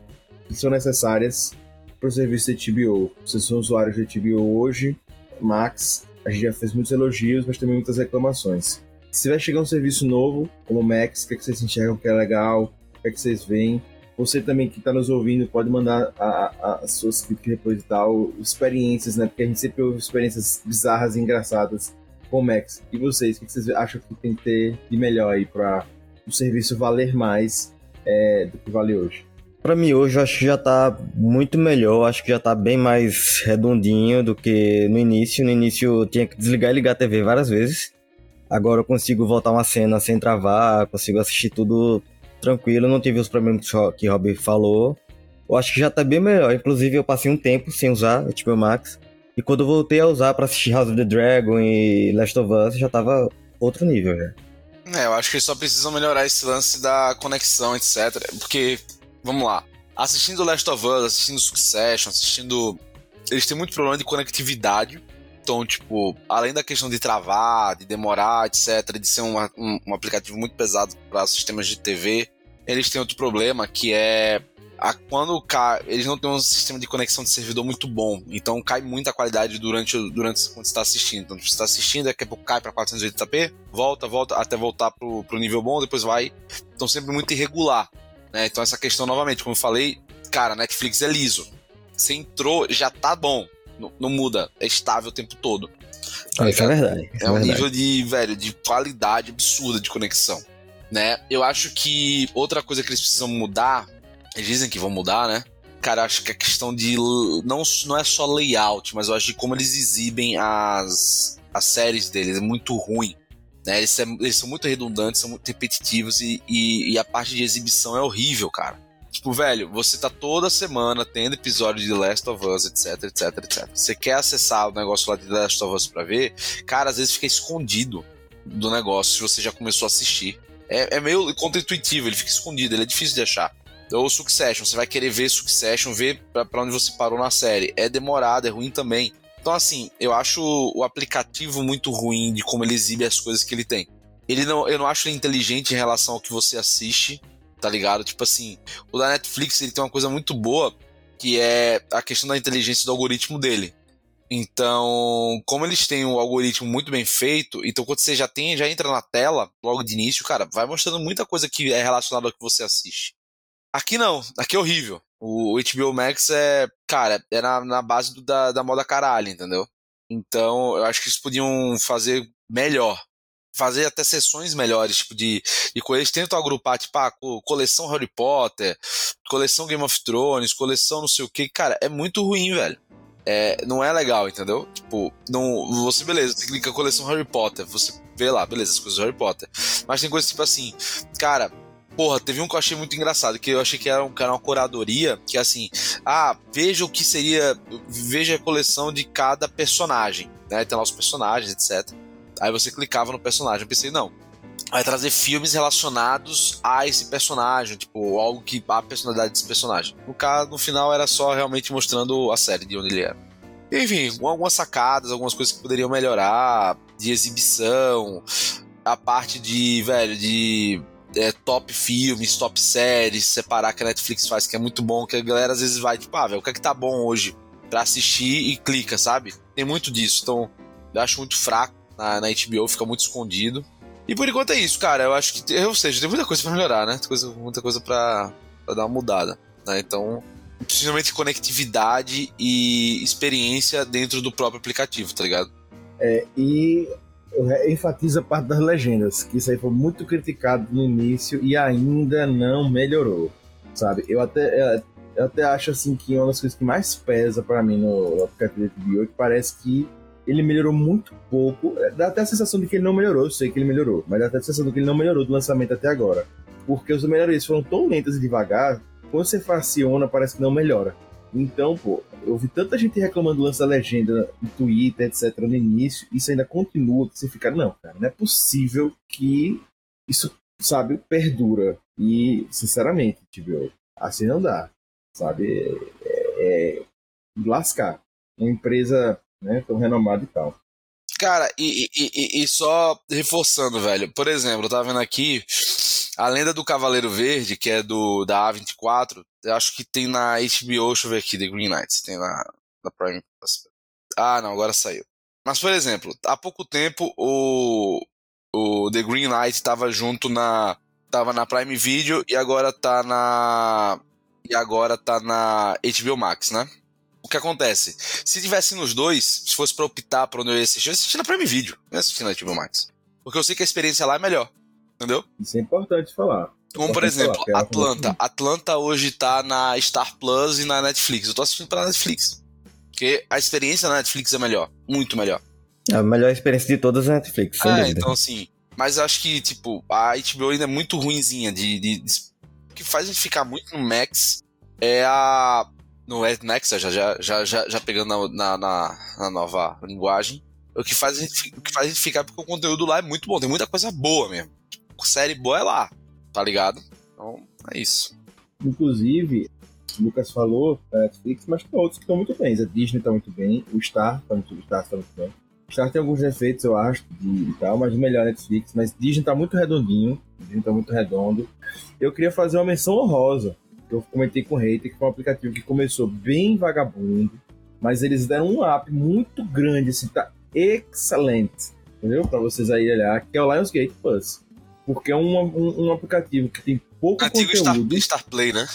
que são necessárias para o serviço de HBO? Vocês são usuários de HBO hoje, Max, a gente já fez muitos elogios, mas também muitas reclamações. Se vai chegar um serviço novo, como o Max, o que, é que vocês enxergam que é legal? O que, é que vocês veem? Você também que está nos ouvindo pode mandar as suas críticas depois e tal, experiências, né? Porque a gente sempre ouve experiências bizarras e engraçadas com o Max. E vocês, o que vocês acham que tem que ter de melhor aí para o serviço valer mais é, do que vale hoje? Para mim hoje eu acho que já tá muito melhor, acho que já tá bem mais redondinho do que no início. No início eu tinha que desligar e ligar a TV várias vezes. Agora eu consigo voltar uma cena sem travar, consigo assistir tudo tranquilo, não tive os problemas que o falou. Eu acho que já tá bem melhor. Inclusive eu passei um tempo sem usar o HBO Max. E quando eu voltei a usar para assistir House of the Dragon e Last of Us, já tava outro nível, já. É, eu acho que eles só precisam melhorar esse lance da conexão, etc. Porque, vamos lá, assistindo Last of Us, assistindo Succession, assistindo. Eles têm muito problema de conectividade. Então, tipo, além da questão de travar, de demorar, etc., de ser um, um, um aplicativo muito pesado para sistemas de TV, eles têm outro problema que é a, quando cai, eles não têm um sistema de conexão de servidor muito bom, então cai muita qualidade durante, durante quando você está assistindo. Então, você está assistindo, daqui a pouco cai para 480p, volta, volta, até voltar pro, pro nível bom, depois vai. Então, sempre muito irregular. Né? Então, essa questão, novamente, como eu falei, cara, Netflix é liso. Você entrou, já tá bom. Não, não muda, é estável o tempo todo. Tá isso é verdade. Isso é, um nível de, velho, de qualidade absurda de conexão, né? Eu acho que outra coisa que eles precisam mudar, dizem que vão mudar, né? Cara, acho que a questão de não, não é só layout, mas eu acho que como eles exibem as, as séries deles é muito ruim. Né? Eles, eles são muito redundantes, são muito repetitivos e, e, e a parte de exibição é horrível, cara. Tipo, velho, você tá toda semana tendo episódio de Last of Us, etc, etc, etc. Você quer acessar o negócio lá de Last of Us pra ver, cara, às vezes fica escondido do negócio se você já começou a assistir. É, é meio contra-intuitivo, ele fica escondido, ele é difícil de achar. Ou Succession, você vai querer ver Succession, ver pra onde você parou na série. É demorado, é ruim também. Então, assim, eu acho o aplicativo muito ruim de como ele exibe as coisas que ele tem. Ele não, eu não acho ele inteligente em relação ao que você assiste, tá ligado? Tipo assim, o da Netflix ele tem uma coisa muito boa, que é a questão da inteligência do algoritmo dele. Então, como eles têm um algoritmo muito bem feito, então quando você já tem, já entra na tela, logo de início, cara, vai mostrando muita coisa que é relacionada ao que você assiste. Aqui não, aqui é horrível. O, HBO Max é, cara, é na, na base do, da, da moda caralho, entendeu? Então, eu acho que eles podiam fazer melhor. Fazer até sessões melhores, tipo, de, de coisas. Tentam agrupar, tipo, ah, coleção Harry Potter, coleção Game of Thrones, coleção não sei o que. Cara, é muito ruim, velho. É, não é legal, entendeu? Tipo, não, você, beleza, você clica coleção Harry Potter, você vê lá, beleza, as coisas do Harry Potter. Mas tem coisas tipo assim, cara, Porra, teve um que eu achei muito engraçado, que eu achei que era um canal curadoria, que é assim, ah, veja o que seria, veja a coleção de cada personagem, né? Tem lá os personagens, etc. Aí você clicava no personagem, eu pensei, não, vai trazer filmes relacionados a esse personagem, tipo, algo que a personalidade desse personagem. No caso, no final era só realmente mostrando a série de onde ele era. Enfim, algumas sacadas, algumas coisas que poderiam melhorar, de exibição, a parte de, velho, de é, top filmes, top séries, separar que a Netflix faz, que é muito bom, que a galera às vezes vai, tipo, ah, velho, o que é que tá bom hoje pra assistir e clica, sabe? Tem muito disso, então eu acho muito fraco na, na HBO, fica muito escondido. E por enquanto é isso, cara, eu acho que, ou seja, tem muita coisa pra melhorar, né? Coisa, muita coisa pra, pra dar uma mudada, né? Então, principalmente conectividade e experiência dentro do próprio aplicativo, tá ligado? É, e enfatiza a parte das legendas, que isso aí foi muito criticado no início e ainda não melhorou, sabe? Eu até, eu até acho assim que uma das coisas que mais pesa para mim no aplicativo de HBO é que parece que ele melhorou muito pouco. É, dá até a sensação de que ele não melhorou, eu sei que ele melhorou, mas dá até a sensação de que ele não melhorou do lançamento até agora. Porque os melhorias foram tão lentas e devagar, quando você fraciona, parece que não melhora. Então, pô, eu vi tanta gente reclamando do lance da legenda no Twitter, etc, no início, isso ainda continua, você fica, não, cara, não é possível que isso, sabe, perdura. E, sinceramente, tipo, assim não dá, sabe? É, é lascar. Uma empresa né, tão renomada e tal. Cara, e, e, e, só reforçando, velho, por exemplo, eu tava vendo aqui a Lenda do Cavaleiro Verde, que é do da A24, eu acho que tem na HBO, deixa eu ver aqui, The Green Knights, tem na, na Prime. Ah, não, agora saiu. Mas, por exemplo, há pouco tempo o, o The Green Knight estava junto na tava na Prime Video e agora tá na e agora tá na HBO Max, né? O que acontece? Se tivesse nos dois, se fosse para optar para onde eu ia assistir, eu ia assistir na Prime Video, não ia assistir na HBO Max. Porque eu sei que a experiência lá é melhor. Entendeu? Isso é importante falar. Como, por exemplo, falar, Atlanta. Atlanta hoje tá na Star Plus e na Netflix. Eu tô assistindo pela Netflix. Porque a experiência na Netflix é melhor. Muito melhor. A melhor experiência de todas é a Netflix, sem é, dúvida. então assim. Mas eu acho que, tipo, a HBO ainda é muito ruinzinha de, de, de O que faz a gente ficar muito no Max é a. No Max, já, já, já, já, já pegando na, na, na nova linguagem. O que, faz a gente, o que faz a gente ficar porque o conteúdo lá é muito bom. Tem muita coisa boa mesmo série boa é lá, tá ligado? Então, é isso. Inclusive, o Lucas falou a Netflix, mas tem outros que estão muito bem. A Disney tá muito bem, o Star tá muito, o Star tá muito bem. O Star tem alguns defeitos, eu acho, de, e tal, mas melhor é Netflix. Mas Disney tá muito redondinho, Disney tá muito redondo. Eu queria fazer uma menção honrosa, que eu comentei com o Hater, que foi um aplicativo que começou bem vagabundo, mas eles deram um up muito grande, assim, tá excelente, entendeu? Pra vocês aí olhar, que é o Lionsgate Plus porque é um, um, um aplicativo que tem pouco Antigo conteúdo. Star, Star Play, né?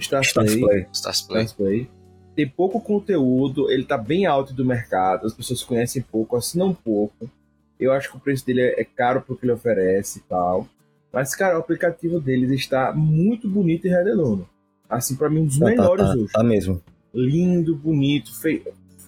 Star, Star Play. Star Play. Star Play. tem pouco conteúdo, ele tá bem alto do mercado, as pessoas conhecem pouco, assinam pouco. Eu acho que o preço dele é caro porque ele oferece e tal. Mas, cara, o aplicativo deles está muito bonito e redondo. Assim, para mim, um dos Tá, tá, melhores tá, hoje. tá mesmo. Lindo, bonito, feio.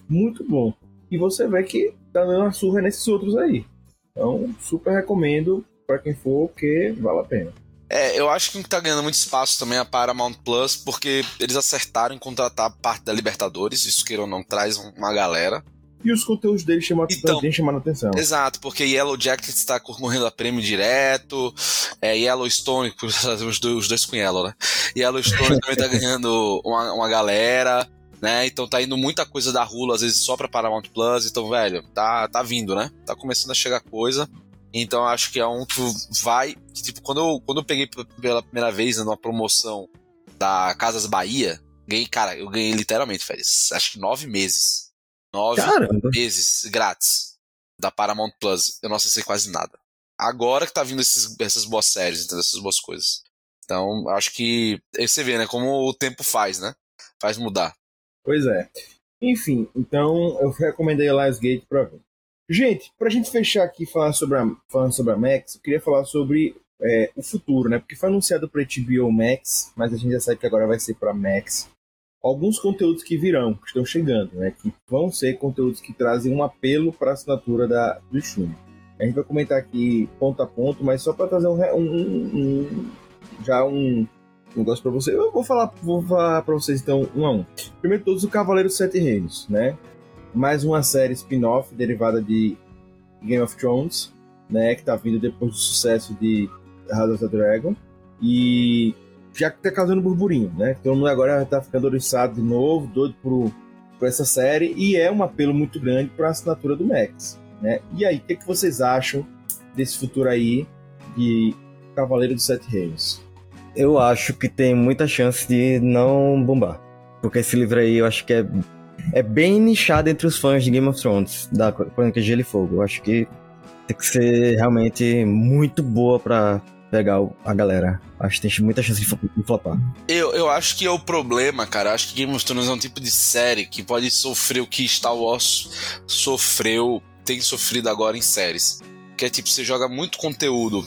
Muito bom. E você vê que tá dando uma surra nesses outros aí. Então, super recomendo para quem for, que vale a pena. É, eu acho que tá ganhando muito espaço também a Paramount Plus, porque eles acertaram em contratar parte da Libertadores, isso queira ou não, traz uma galera. E os conteúdos dele chamam, Então, a atenção. Exato, porque Yellow Jackets está concorrendo a prêmio direto, é, Yellowstone, os dois, os dois com Yellow, né? Yellowstone também tá ganhando uma, uma galera, né? Então tá indo muita coisa da Hulu, às vezes só pra Paramount Plus, então, velho, tá, tá vindo, né? Tá começando a chegar coisa. Então acho que é um que vai. que, Tipo, quando eu, quando eu peguei pela primeira vez numa promoção da Casas Bahia, ganhei, cara, eu ganhei literalmente, velho, acho que nove meses. Nove Caramba. meses grátis da Paramount Plus. Eu não acessei quase nada. Agora que tá vindo esses, essas boas séries, entendeu? Essas boas coisas. Então, acho que. Você vê, né? Como o tempo faz, né? Faz mudar. Pois é. Enfim, então eu recomendei Lionsgate pra ver. Gente, pra gente fechar aqui falar sobre a, falando sobre a Max, eu queria falar sobre é, o futuro, né? Porque foi anunciado pra HBO Max, mas a gente já sabe que agora vai ser pra Max. Alguns conteúdos que virão, que estão chegando, né? Que vão ser conteúdos que trazem um apelo para a assinatura da, do streaming. A gente vai comentar aqui ponto a ponto, mas só para trazer um, um- um- já um negócio para você. Eu vou falar, vou falar para vocês então um a um. Primeiro todos, o Cavaleiro dos Sete Reinos, né? Mais uma série spin-off derivada de Game of Thrones, né? Que tá vindo depois do sucesso de House of the Dragon. E já que tá causando burburinho, né? Todo mundo agora tá ficando oriçado de novo, doido por, por essa série. E é um apelo muito grande para a assinatura do Max, né? E aí, o que, que vocês acham desse futuro aí de Cavaleiro dos Sete Reinos? Eu acho que tem muita chance de não bombar. Porque esse livro aí eu acho que é, é bem nichado entre os fãs de Game of Thrones, da Crônica de Gelo e Fogo. Eu acho que tem que ser realmente muito boa pra pegar a galera. Acho que tem muita chance de flo- de flopar. Eu, eu acho que é o problema, cara. Acho que Game of Thrones é um tipo de série que pode sofrer o que Star Wars sofreu, tem sofrido agora em séries. Que é tipo, você joga muito conteúdo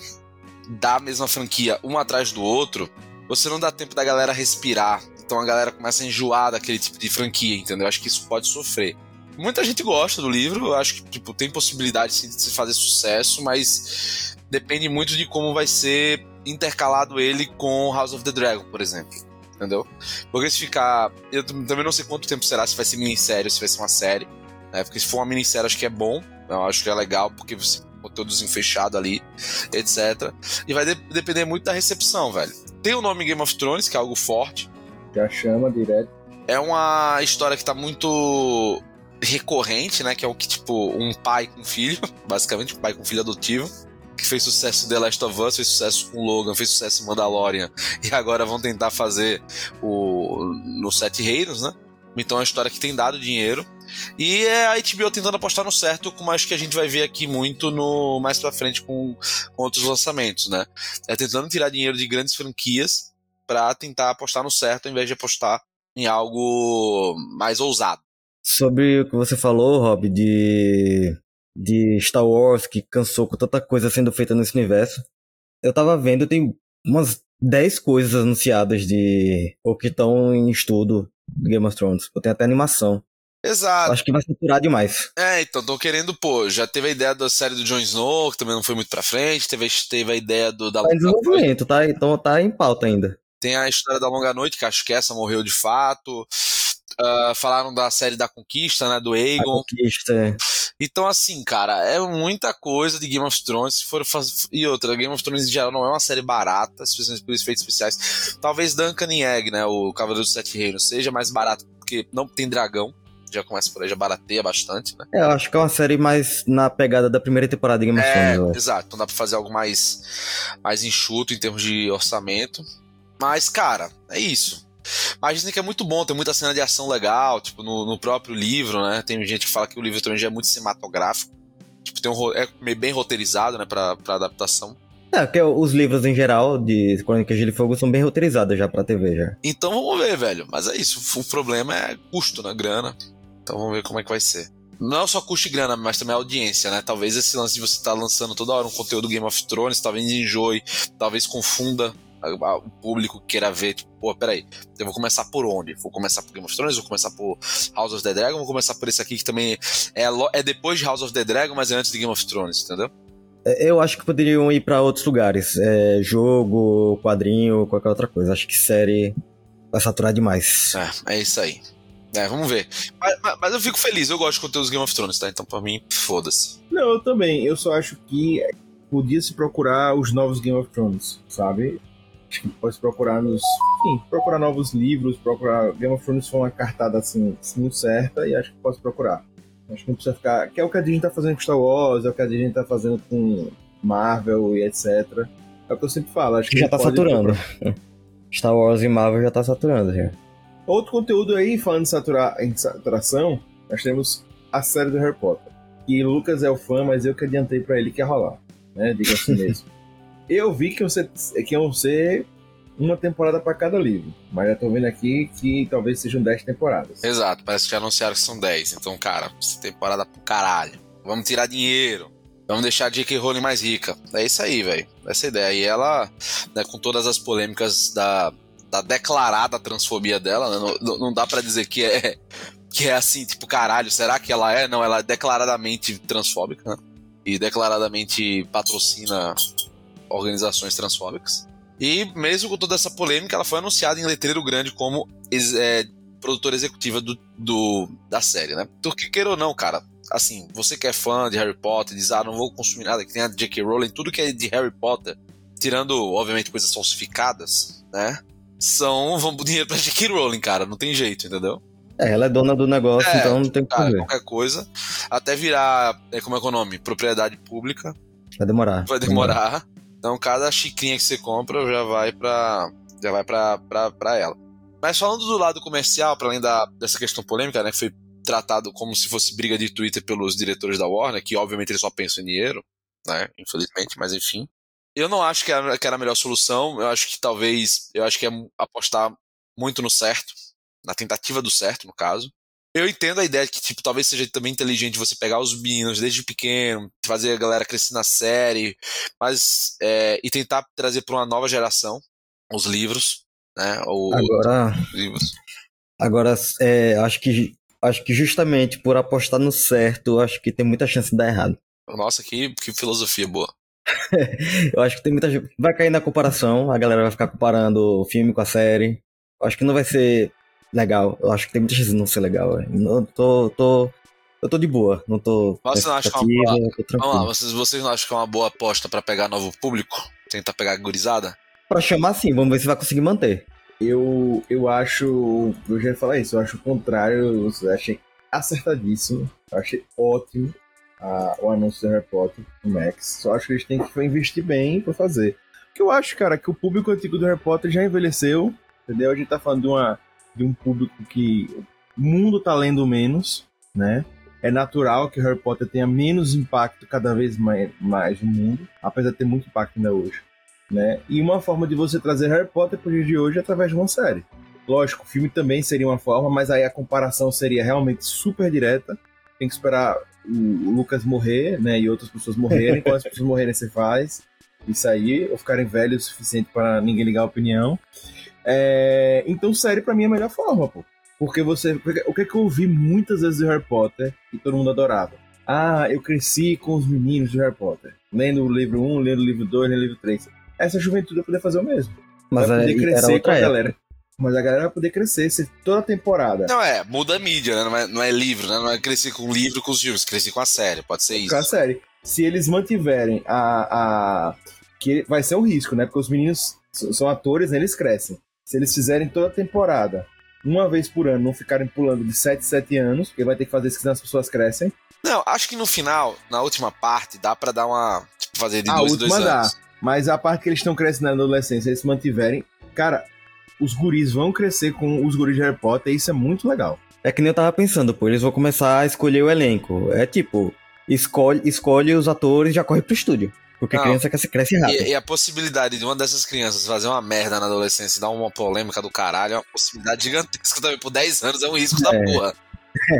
da mesma franquia, um atrás do outro, você não dá tempo da galera respirar. Então a galera começa a enjoar daquele tipo de franquia, entendeu? Eu acho que isso pode sofrer. Muita gente gosta do livro, eu acho que tipo, tem possibilidade sim, de se fazer sucesso, mas depende muito de como vai ser intercalado ele com House of the Dragon, por exemplo. Entendeu? Porque se ficar. Eu tam- também não sei quanto tempo será, se vai ser minissérie ou se vai ser uma série. Né? Porque se for uma minissérie, acho que é bom. Eu acho que é legal, porque você conteúdozinho fechado ali, etc. E vai de- depender muito da recepção, velho. Tem o nome Game of Thrones, que é algo forte. Já chama direto. É uma história que tá muito recorrente, né? Que é o que, tipo, um pai com filho, basicamente, um pai com filho adotivo, que fez sucesso The Last of Us, fez sucesso com Logan, fez sucesso em Mandalorian, e agora vão tentar fazer o no Sete Reinos, né? Então é uma história que tem dado dinheiro. E é a HBO tentando apostar no certo, como acho que a gente vai ver aqui muito no mais pra frente com, com outros lançamentos, né? É tentando tirar dinheiro de grandes franquias pra tentar apostar no certo, ao invés de apostar em algo mais ousado. Sobre o que você falou, Rob, de, de Star Wars, que cansou com tanta coisa sendo feita nesse universo. Eu tava vendo, tem umas 10 coisas anunciadas de. ou que estão em estudo do Game of Thrones. Tem até animação. Exato. Acho que vai saturar demais. É, então, tô querendo, pô, já teve a ideia da série do Jon Snow, que também não foi muito pra frente, teve, teve a ideia do, da Tá em desenvolvimento, tá? Então tá em pauta ainda. Tem a história da Longa Noite, que acho que essa morreu de fato. Ah, falaram da série da Conquista, né, do A Aegon. conquista. é. Então, assim, cara, é muita coisa de Game of Thrones. Se for faz... E outra, Game of Thrones em geral não é uma série barata, especialmente por efeitos especiais. Talvez Duncan e Egg, né? O Cavaleiro dos Sete Reinos, seja mais barato, porque não tem dragão. Já começa por aí, já barateia bastante, né? É, eu acho que é uma série mais na pegada da primeira temporada de Game of É, Thrones. acho. exato. Então dá pra fazer algo mais, mais enxuto em termos de orçamento. Mas, cara, é isso. Mas dizem que é muito bom, tem muita cena de ação legal, tipo, no, no próprio livro, né? Tem gente que fala que o livro também já é muito cinematográfico. Tipo, tem um, é meio bem roteirizado, né, pra, pra adaptação. É, É, porque os livros em geral de Crônicas de Fogo são bem roteirizados já pra TV já. Então vamos ver, velho. Mas é isso. O problema é custo na grana. Então vamos ver como é que vai ser. Não só custo e grana, mas também audiência, né? Talvez esse lance de você estar tá lançando toda hora um conteúdo Game of Thrones, talvez enjoe, talvez confunda o público queira ver, tipo, pô, peraí, eu vou começar por onde? Vou começar por Game of Thrones, vou começar por House of the Dragon, vou começar por esse aqui que também é, é depois de House of the Dragon, mas é antes de Game of Thrones, entendeu? É, eu acho que poderiam ir para outros lugares. É, jogo, quadrinho, qualquer outra coisa. Acho que série vai saturar demais. É, é isso aí. É, vamos ver. Mas, mas, mas, eu fico feliz, eu gosto de conteúdos Game of Thrones, tá? Então pra mim, foda-se. Não, eu também. Eu só acho que podia se procurar os novos Game of Thrones, sabe? Acho que pode procurar nos. Enfim, procurar novos livros, procurar. Game of Thrones foi uma cartada assim, muito certa e acho que pode procurar. Acho que não precisa ficar. Que é o que a Disney tá fazendo com Star Wars, é o que a Disney tá fazendo com Marvel e etc. É o que eu sempre falo. Acho que já tá saturando. Star Wars e Marvel já tá saturando já. Outro conteúdo aí, falando de saturar, em saturação, nós temos a série do Harry Potter. E Lucas é o fã, mas eu que adiantei para ele que ia rolar. Né? Diga assim mesmo. Eu vi que ser, que iam ser uma temporada para cada livro. Mas já tô vendo aqui que talvez sejam 10 temporadas. Exato, parece que já anunciaram que são 10. Então, cara, temporada pro caralho. Vamos tirar dinheiro. Vamos deixar a J.K. Rowling mais rica. É isso aí, velho. Essa é ideia. E ela, né, com todas as polêmicas da, da declarada transfobia dela, né? não, não dá para dizer que é que é assim, tipo, caralho, será que ela é? Não, ela é declaradamente transfóbica, né? E declaradamente patrocina organizações transfóbicas. E mesmo com toda essa polêmica, ela foi anunciada em letreiro grande como é, produtora executiva do, do, da série, né? Então, que queira ou não, cara, assim, você que é fã de Harry Potter, diz, ah, não vou consumir nada que tenha J.K. Rowling, tudo que é de Harry Potter, tirando, obviamente, coisas falsificadas, né? são vão dinheiro pra J.K. Rowling, cara. Não tem jeito, entendeu? É, ela é dona do negócio, é, então não tem como. qualquer coisa. Até virar, é, como é que é o nome? Propriedade pública. Vai demorar. Vai demorar. Então cada xicrinha que você compra já vai pra. Já vai pra ela. Mas falando do lado comercial, para além da, dessa questão polêmica, né? Que foi tratado como se fosse briga de Twitter pelos diretores da Warner, que obviamente eles só pensam em dinheiro, né? Infelizmente, mas enfim. Eu não acho que era, que era a melhor solução. Eu acho que talvez. Eu acho que é apostar muito no certo. Na tentativa do certo, no caso. Eu entendo a ideia de que, tipo, talvez seja também inteligente você pegar os meninos desde pequeno, fazer a galera crescer na série, mas. É, e tentar trazer para uma nova geração os livros, né? Ou, agora. Livros. Agora, é, acho que. Acho que justamente por apostar no certo, acho que tem muita chance de dar errado. Nossa, que, que filosofia boa. eu acho que tem muita gente. Vai cair na comparação, a galera vai ficar comparando o filme com a série. Eu acho que não vai ser legal. Eu acho que tem muita chance de não ser legal. Eu tô, tô, eu tô de boa, não tô. Vocês não acham que é uma boa... Vamos lá, vocês, vocês não acham que é uma boa aposta para pegar novo público? Tentar pegar gurizada? Pra chamar sim, vamos ver se vai conseguir manter. Eu, eu acho. Eu já ia falar isso, eu acho o contrário. Eu achei acertadíssimo. Eu achei ótimo a, o anúncio do Harry Potter no Max. Só acho que eles têm que investir bem para fazer. Porque eu acho, cara, que o público antigo do Harry Potter já envelheceu, entendeu? A gente tá falando de, uma, de um público que o mundo tá lendo menos, né? É natural que Harry Potter tenha menos impacto cada vez mais, mais no mundo, apesar de ter muito impacto ainda hoje. Né? E uma forma de você trazer Harry Potter para o dia de hoje é através de uma série. Lógico, o filme também seria uma forma, mas aí a comparação seria realmente super direta. Tem que esperar o Lucas morrer, né, e outras pessoas morrerem. Quando as pessoas morrerem, você faz isso aí, ou ficarem velhos o suficiente para ninguém ligar a opinião. É, então, série para mim é a melhor forma, pô. Porque você. O que é que eu ouvi muitas vezes do Harry Potter e todo mundo adorava? Ah, eu cresci com os meninos de Harry Potter. Lendo o livro 1, lendo o livro 2, lendo o livro 3. Essa juventude vai poder fazer o mesmo. Mas vai poder crescer com a galera. Mas a galera vai poder crescer ser toda a temporada. Não, é, muda a mídia, né? Não é, não é livro, né? Não é crescer com o livro com os filmes, crescer com a série, pode ser isso. Com a série. Se eles mantiverem a. a que vai ser um risco, né? Porque os meninos são atores, né? eles crescem. Se eles fizerem toda a temporada, uma vez por ano, não ficarem pulando de 7 7 anos, porque vai ter que fazer isso, senão as pessoas crescem. Não, acho que no final, na última parte, dá para dar uma. Tipo, fazer de a dois, dois dá. anos. Mas a parte que eles estão crescendo na adolescência, eles mantiverem. Cara, os guris vão crescer com os guris de Harry Potter e isso é muito legal. É que nem eu tava pensando, pô, eles vão começar a escolher o elenco. É tipo, escolhe, escolhe os atores e já corre pro estúdio. Porque Não. criança cresce, cresce rápido. E, e a possibilidade de uma dessas crianças fazer uma merda na adolescência e dar uma polêmica do caralho é uma possibilidade gigantesca também. Por 10 anos é um risco da É. porra.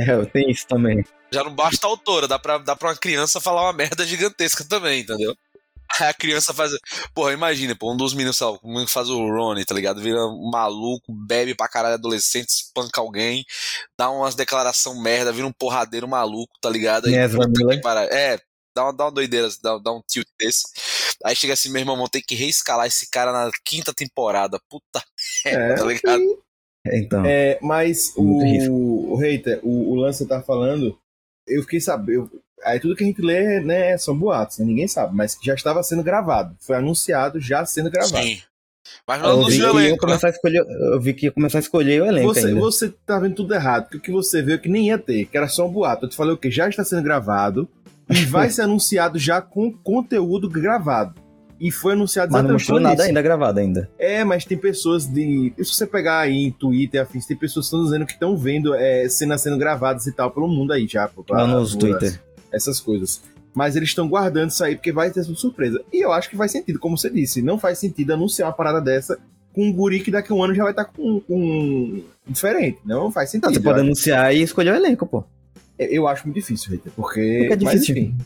É, tem isso também. Já não basta a autora, dá pra, dá pra uma criança falar uma merda gigantesca também, entendeu? Aí a criança faz. Porra, imagina, pô, um dos meninos, lá, como faz o Ronnie, tá ligado? Vira um maluco, bebe pra caralho adolescente, espanca alguém, dá umas declaração merda, vira um porradeiro maluco, tá ligado? Aí, Ezra Miller. para- É, dá uma, dá uma doideira, dá, dá um tilt desse. Aí chega assim, meu irmão, vão ter que reescalar esse cara na quinta temporada. Puta merda, tá ligado? Então, É, mas risco. o, o Reiter, o, o lance que você tá falando, eu fiquei sabendo. Aí tudo que a gente lê, né, são boatos, né, ninguém sabe, mas que já estava sendo gravado. Foi anunciado já sendo gravado. Sim. Mas não eu vi, anunciou o elenco, né? começar a escolher, eu vi que ia começar a escolher o elenco Você, ainda. você tá vendo tudo errado, porque o que você viu é que nem ia ter, que era só um boato. Eu te falei o que? Já está sendo gravado e vai ser anunciado já com conteúdo gravado. E foi anunciado Mas não mostrou nada ainda gravado ainda. É, mas tem pessoas de. Se você pegar aí em Twitter, afins, tem pessoas que estão dizendo que estão vendo é, cenas sendo gravadas e tal pelo mundo aí já. Lá nos Twitter. Essas coisas. Mas eles estão guardando isso aí porque vai ter surpresa. E eu acho que faz sentido, como você disse. Não faz sentido anunciar uma parada dessa com um guri que daqui a um ano já vai estar com, com diferente. Não faz sentido. Não, você pode acho- anunciar e escolher o elenco, pô. Eu acho muito difícil, Rita, porque. Porque é mas, difícil. enfim.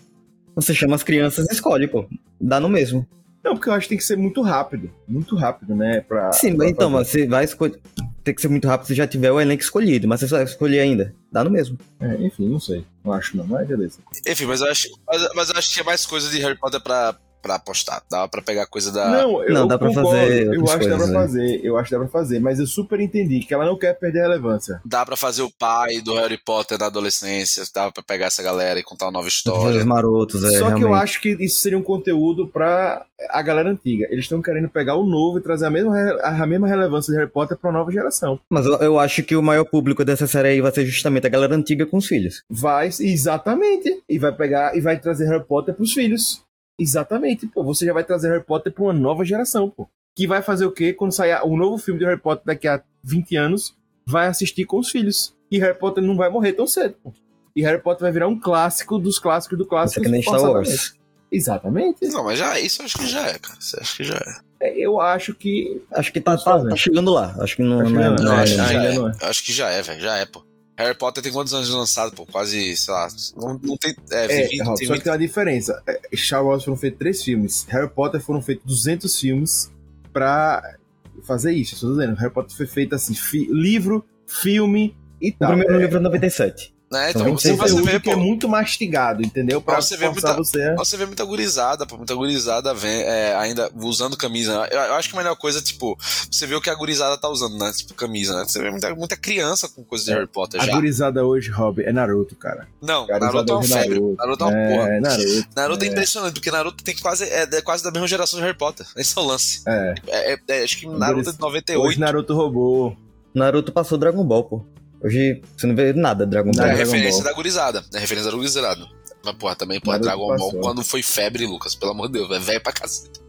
Você chama as crianças e escolhe, pô. Dá no mesmo. Não, porque eu acho que tem que ser muito rápido. Muito rápido, né? Pra, Sim, pra mas então, fazer. mas você vai escolher. Tem que ser muito rápido se já tiver o elenco escolhido, mas você só vai escolher ainda. Dá no mesmo. É, enfim, não sei. Não acho não, mas beleza. Enfim, mas eu acho, mas, mas eu acho que tinha mais coisa de Harry Potter pra, pra apostar. Dava pra pegar coisa da. Não, eu Não, dá pra concordo. fazer Eu acho que dá pra né? fazer. Eu acho que dá pra fazer. Mas eu super entendi que ela não quer perder a relevância. Dá pra fazer o pai do Harry Potter na adolescência. Dava pra pegar essa galera e contar uma nova Os história. marotos, é, Só que eu realmente. acho que isso seria um conteúdo pra a galera antiga. Eles estão querendo pegar o novo e trazer a mesma, a mesma relevância de Harry Potter pra nova geração. Mas eu, eu acho que o maior público dessa série aí vai ser justamente a galera antiga com os filhos. Vai, exatamente. E vai pegar e vai trazer Harry Potter pros filhos. Exatamente. Pô, você já vai trazer Harry Potter pra uma nova geração, pô. Que vai fazer o quê? Quando sair o novo filme de Harry Potter daqui a 20 anos, vai assistir com os filhos. E Harry Potter não vai morrer tão cedo, pô. E Harry Potter vai virar um clássico dos clássicos do clássico. é que nem Star. Wars. Exatamente. Não, mas já isso eu acho que já é, cara. Isso eu acho que já é. É, Eu acho que. Acho que tá, tá, tá chegando lá. Acho que não, Tá não é. chegando, Não, não é- acho que não, é. não é. Eu Acho que já é, velho. Já é, pô. Harry Potter tem quantos anos de lançado, pô? Quase, sei lá. Não, não tem. É, É, 20, Rob, tem só que 20. tem uma diferença. É, Star Wars foram feitos três filmes. Harry Potter foram feitos 200 filmes pra fazer isso. Eu tô dizendo, Harry Potter foi feito assim: fi- livro, filme e O tal. primeiro É, livro é 97. Né? Então, São você, 26 você vê, que é pô. muito mastigado, entendeu? Pra Você vê forçar muita- você. a- Você vê muita gurizada, pô, muita gurizada vem, é, ainda usando camisa. Eu, eu acho que a melhor coisa, tipo, você vê o que a gurizada tá usando, né? Tipo, camisa, né? Você vê muita, muita criança com coisa de É, Harry Potter A já. gurizada hoje, Rob, é Naruto, cara. Não, A Naruto é uma hoje febre. Naruto é uma porra. É, Naruto. Naruto é. é. impressionante, porque Naruto tem quase, é, é quase da mesma geração de Harry Potter. Esse é o lance. É. É, é- é, acho que Naruto é de 98. Hoje Naruto roubou. Naruto passou Dragon Ball, pô. Hoje você não vê nada Dragon Ball. É referência da gurizada. É referência da gurizada. Mas, porra, também, porra, Naruto Dragon Ball quando foi febre, Lucas. Pelo amor de Deus, é velho pra cacete.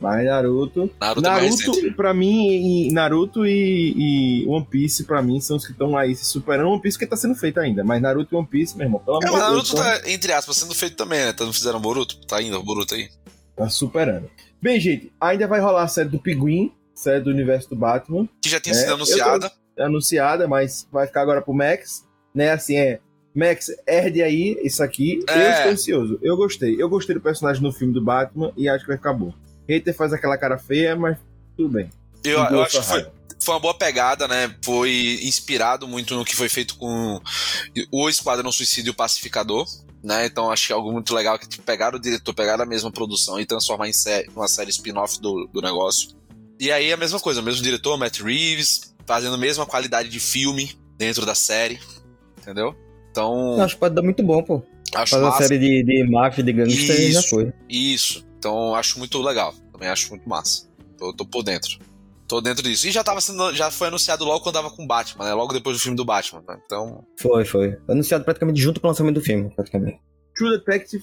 Mas Naruto. Naruto, é. Naruto, pra mim, e- Naruto e, e One Piece, pra mim, são os que estão aí se superando. One Piece que tá sendo feito ainda, mas Naruto e One Piece, meu irmão, pelo É, amor mas de Deus, Naruto tá, entre aspas, sendo feito também, né? Tá- Não fizeram Boruto? Tá indo o Boruto aí. tá superando. Bem, gente, ainda vai rolar a série do Pinguim, série do universo do Batman, Que já tinha É, sido eu anunciada. Anunciada, mas vai ficar agora pro Max, né? Assim, é. Max, herde aí isso aqui. Eu É. estou ansioso. Eu gostei. Eu gostei do personagem no filme do Batman e acho que vai ficar bom. Hater faz aquela cara feia, mas tudo bem. Eu, eu acho que foi, foi uma boa pegada, né? Foi inspirado muito no que foi feito com o Esquadrão Suicídio e o Pacificador. Né? Então acho que é algo muito legal que tipo, pegaram o diretor, pegaram a mesma produção e transformar em sé- uma série spin-off do, do negócio. E aí a mesma coisa, o mesmo diretor, Matt Reeves, fazendo a mesma qualidade de filme dentro da série. Entendeu? Então, Eu acho que pode dar muito bom, pô. acho Fazer uma massa. série de, de máfia, de gangster e já Isso. foi. Isso. Então acho muito legal. Também acho muito massa. Tô, tô por dentro. Tô dentro disso. E já tava sendo. Já foi anunciado logo quando tava com o Batman, né? Logo depois do filme do Batman. Né? Então. Foi, foi. Anunciado praticamente junto com o lançamento do filme, praticamente. True Detective,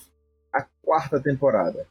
a quarta temporada.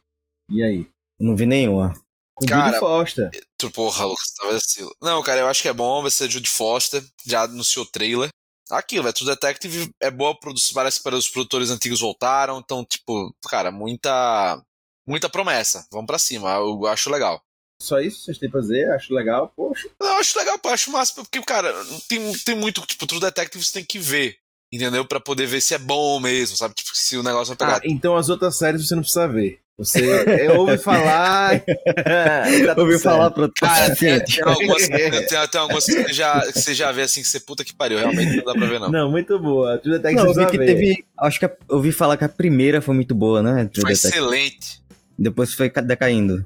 E aí? Não vi nenhuma. Com Cara, Judy Foster. Tu, porra, Lucas, tava assim. Não, cara, eu acho que é bom. Vai ser Jude Foster. Já anunciou o trailer. Aquilo, velho. True Detective é boa produção. Parece que para os produtores antigos voltaram. Então, tipo, cara, muita. muita promessa. Vamos pra cima, eu acho legal. Só isso vocês têm pra fazer, acho legal, poxa. Eu acho legal, pô, acho massa, porque, cara, tem, tem muito, tipo, True Detective você tem que ver, entendeu? Pra poder ver se é bom mesmo, sabe? Tipo, se o negócio vai pegar. Ah, então as outras séries você não precisa ver. Você ouve falar. tá Ouvi tudo falar pra Cara, tem, tem algumas, tem, tem algumas que você, já, que você já vê assim, que você puta que pariu, realmente não dá pra ver, não. Não, muito boa. True Detective Não, eu você vi que ver. teve. Acho que ouvi falar que a primeira foi muito boa, né? True Foi Detective. excelente. Depois foi ca- decaindo.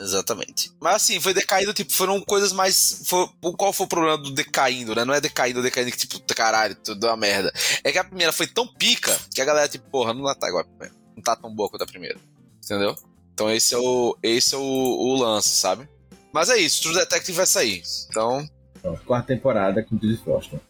Exatamente. Mas assim, foi decaindo, tipo, foram coisas mais. Foi, qual foi o problema do decaindo, né? Não é decaindo, decaindo que, tipo, caralho, tudo é uma merda. É que a primeira foi tão pica que a galera, tipo, porra, não tá igual a primeira. Não tá tão boa quanto a primeira. Entendeu? Então esse é o, esse é o, o lance, sabe? Mas é isso, True Detective vai sair. Então, Quarta temporada com Judy Foster.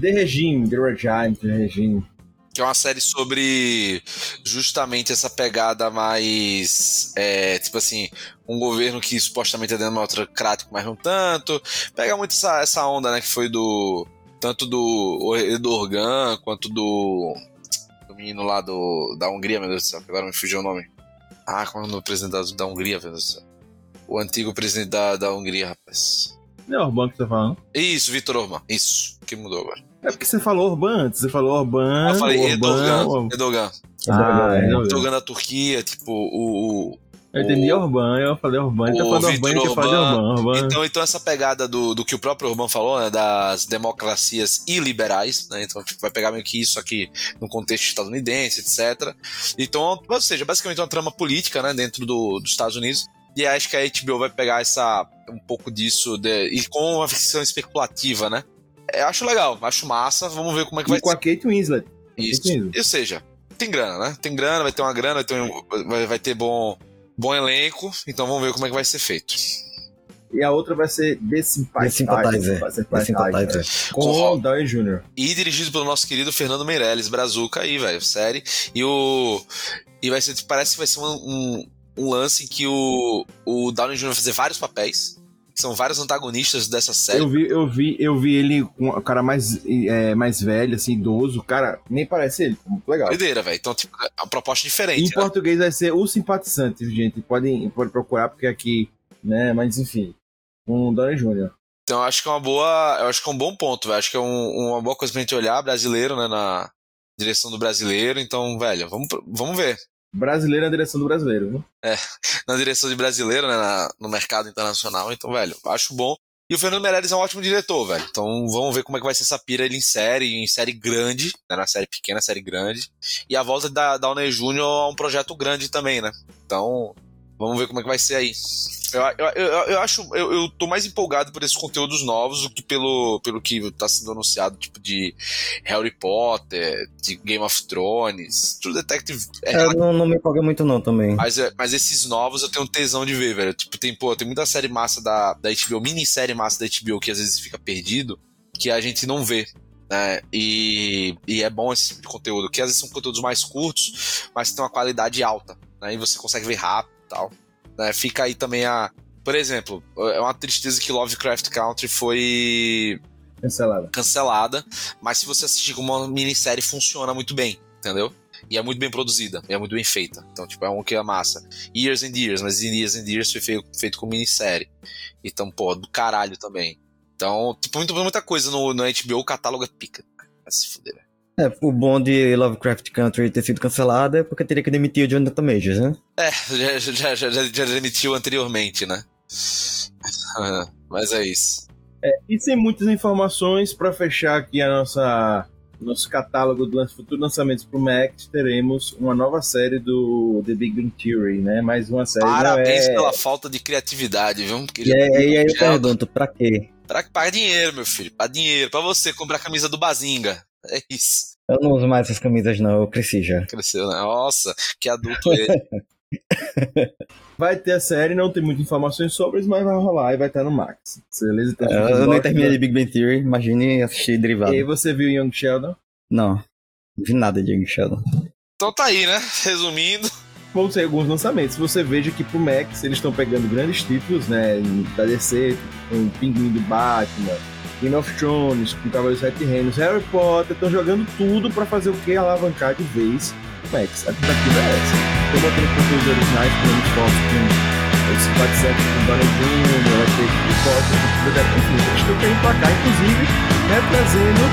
The Regime, The Regime, The Regime. Que é uma série sobre justamente essa pegada mais. É, tipo assim, um governo que supostamente é democrático, mas não tanto. Pega muito essa, essa onda, né? Que foi do. Tanto do Erdogan quanto do. Do menino lá do, da Hungria, meu Deus do céu, que agora me fugiu o nome. Ah, como é o nome do presidente da, Hungria, meu Deus do céu? O antigo presidente da, da Hungria, rapaz. Não é Orban que você tá falando? Isso, Vitor Orban. Isso, que mudou agora. É porque você falou Orban antes. Você falou Orban. Ah, eu falei Erdogan. Orban. Erdogan. Ah, é, Erdogan. Erdogan da Turquia, tipo, o, o, Eu entendi Orban, eu falei Orban. Ele tá o falando Orban, falar de Orban. Então, então essa pegada do, do que o próprio Orban falou, né, das democracias iliberais, né, então tipo, vai pegar meio que isso aqui no contexto estadunidense, etc. Então, ou seja, basicamente uma trama política, né, dentro do, dos Estados Unidos. E acho que a HBO vai pegar essa um pouco disso de- e com uma ficção especulativa, né? Eu acho legal, acho massa. Vamos ver como é que vai E com a Kate Winslet. isso. Kate Winslet. Ou seja, tem grana, né? Tem grana, vai ter uma grana, vai ter, um- vai, vai ter bom, bom elenco. Então vamos ver como é que vai ser feito. E a outra vai ser The Sympathizer. The Sympathizer. Ser. Sympathizer. Com Com- o Downey Jr. E dirigido pelo nosso querido Fernando Meirelles, Brazuca aí, velho, série. E o. E vai ser, parece que vai ser um, um, um lance em que o, o Downey Jr. vai fazer vários papéis. São vários antagonistas dessa série. Eu vi, eu vi, eu vi ele com o cara mais, é, mais velho, assim, idoso. O cara nem parece ele. Muito legal. Doideira, velho. Então, tipo, é uma proposta Em diferente. né? português vai ser o simpatizante, gente. Podem, podem procurar, porque aqui, né? Mas enfim. Com o Downey Jr. Então eu acho que é uma boa. Eu acho que é um bom ponto, velho. Acho que é um- uma boa coisa pra gente olhar, brasileiro, né? Na direção do brasileiro. Então, velho, vamos, vamos ver. Brasileiro na direção do brasileiro, viu? Na direção de brasileiro, né? na- no mercado internacional. Então, velho, acho bom. E o Fernando Meirelles é um ótimo diretor, velho. Então vamos ver como é que vai ser essa pira ele em série, em série grande, né? Na série pequena, série grande. E a volta da Downey Jr. é um projeto grande também, né? Então, vamos ver como é que vai ser aí. Eu, eu, eu, eu acho, eu, eu tô mais empolgado por esses conteúdos novos do que pelo, pelo que tá sendo anunciado, tipo de Harry Potter, de Game of Thrones, True Detective é É, não, não me empolga muito não também. mas, é- mas esses novos eu tenho tesão de ver, velho. Tipo, tem, pô, tem muita série massa da, da HBO, minissérie massa da HBO que às vezes fica perdido, que a gente não vê. Né? E, e é bom esse tipo de conteúdo, que às vezes são conteúdos mais curtos, mas tem uma qualidade alta. Né? E você consegue ver rápido e tal. Né? Fica aí também a. Por exemplo, é uma tristeza que Lovecraft Country foi Cancelada. cancelada, mas se você assistir como uma minissérie, funciona muito bem, entendeu? E é muito bem produzida, e é muito bem feita. Então, tipo, é um que é massa. Years and Years, mas Years and Years foi feito, feito com minissérie. Então, pô, do caralho também. Então, tipo, muito, muita coisa no, no HBO, o catálogo é pica. Vai se fuder. velho. É, o bom de Lovecraft Country ter sido cancelado é porque teria que demitir o Jonathan Majors, né? É, já, já, já, já, já demitiu anteriormente, né? Mas é isso. E sem muitas informações, para fechar aqui a nossa nosso catálogo de futuros lançamentos pro Max, teremos uma nova série do The Big Bang Theory, né? Mais uma série. Parabéns é... pela falta de criatividade, viu? E aí, e aí eu pergunto, pra quê? Pra, pra dinheiro, meu filho. Pra dinheiro. Pra você comprar a camisa do Bazinga. É isso. Eu não uso mais essas camisas não, eu cresci já. Cresceu, né? Nossa, que adulto ele. Vai ter a série, não tem muitas informações sobre, mas vai rolar e vai estar no Max. Beleza? Então, se Eu, eu nem terminei de Big Bang Theory, imagine assistir derivado. E aí você viu Young Sheldon? Não, não vi nada de Young Sheldon. Então tá aí, né? Resumindo. Vão ser alguns lançamentos. Você veja que pro Max eles estão pegando grandes títulos, né? Da DC, o Pinguim do Batman, Game of Thrones, com Cavaleiros Sete Reinos, Harry Potter, estão jogando tudo pra fazer o que? Alavancar de vez o Max. A tentativa é essa. estão botando conteúdos originais com nomes fortes com esse Simpatizante com o Donald Jr., vai ter o Foster, enfim, eles estão querendo pra cá, inclusive, né, trazendo,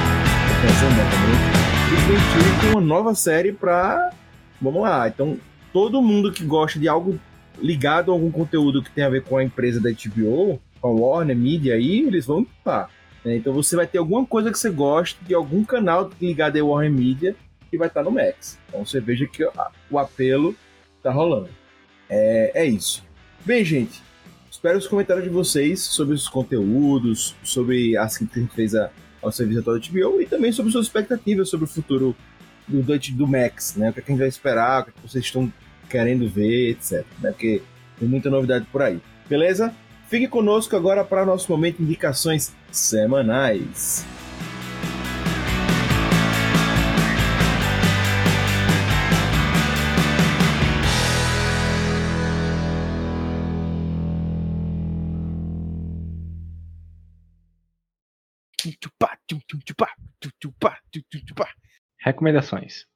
né, também, o Tree com uma nova série pra. Vamos lá, então todo mundo que gosta de algo ligado a algum conteúdo que tem a ver com a empresa da HBO, com a Warner Media aí, eles vão estar. Né? Então você vai ter alguma coisa que você gosta de algum canal ligado a Warner Media que vai estar no Max. Então você veja que o apelo tá rolando. É, é isso. Bem, gente, espero os comentários de vocês sobre os conteúdos, sobre as que a gente fez a, ao serviço atual da HBO e também sobre suas expectativas sobre o futuro do, do, do Max, né? O que, é a gente vai esperar, o que, é que vocês estão querendo ver, etc. Né? Porque tem muita novidade por aí. Beleza? Fique conosco agora para nosso momento de indicações semanais. Recomendações.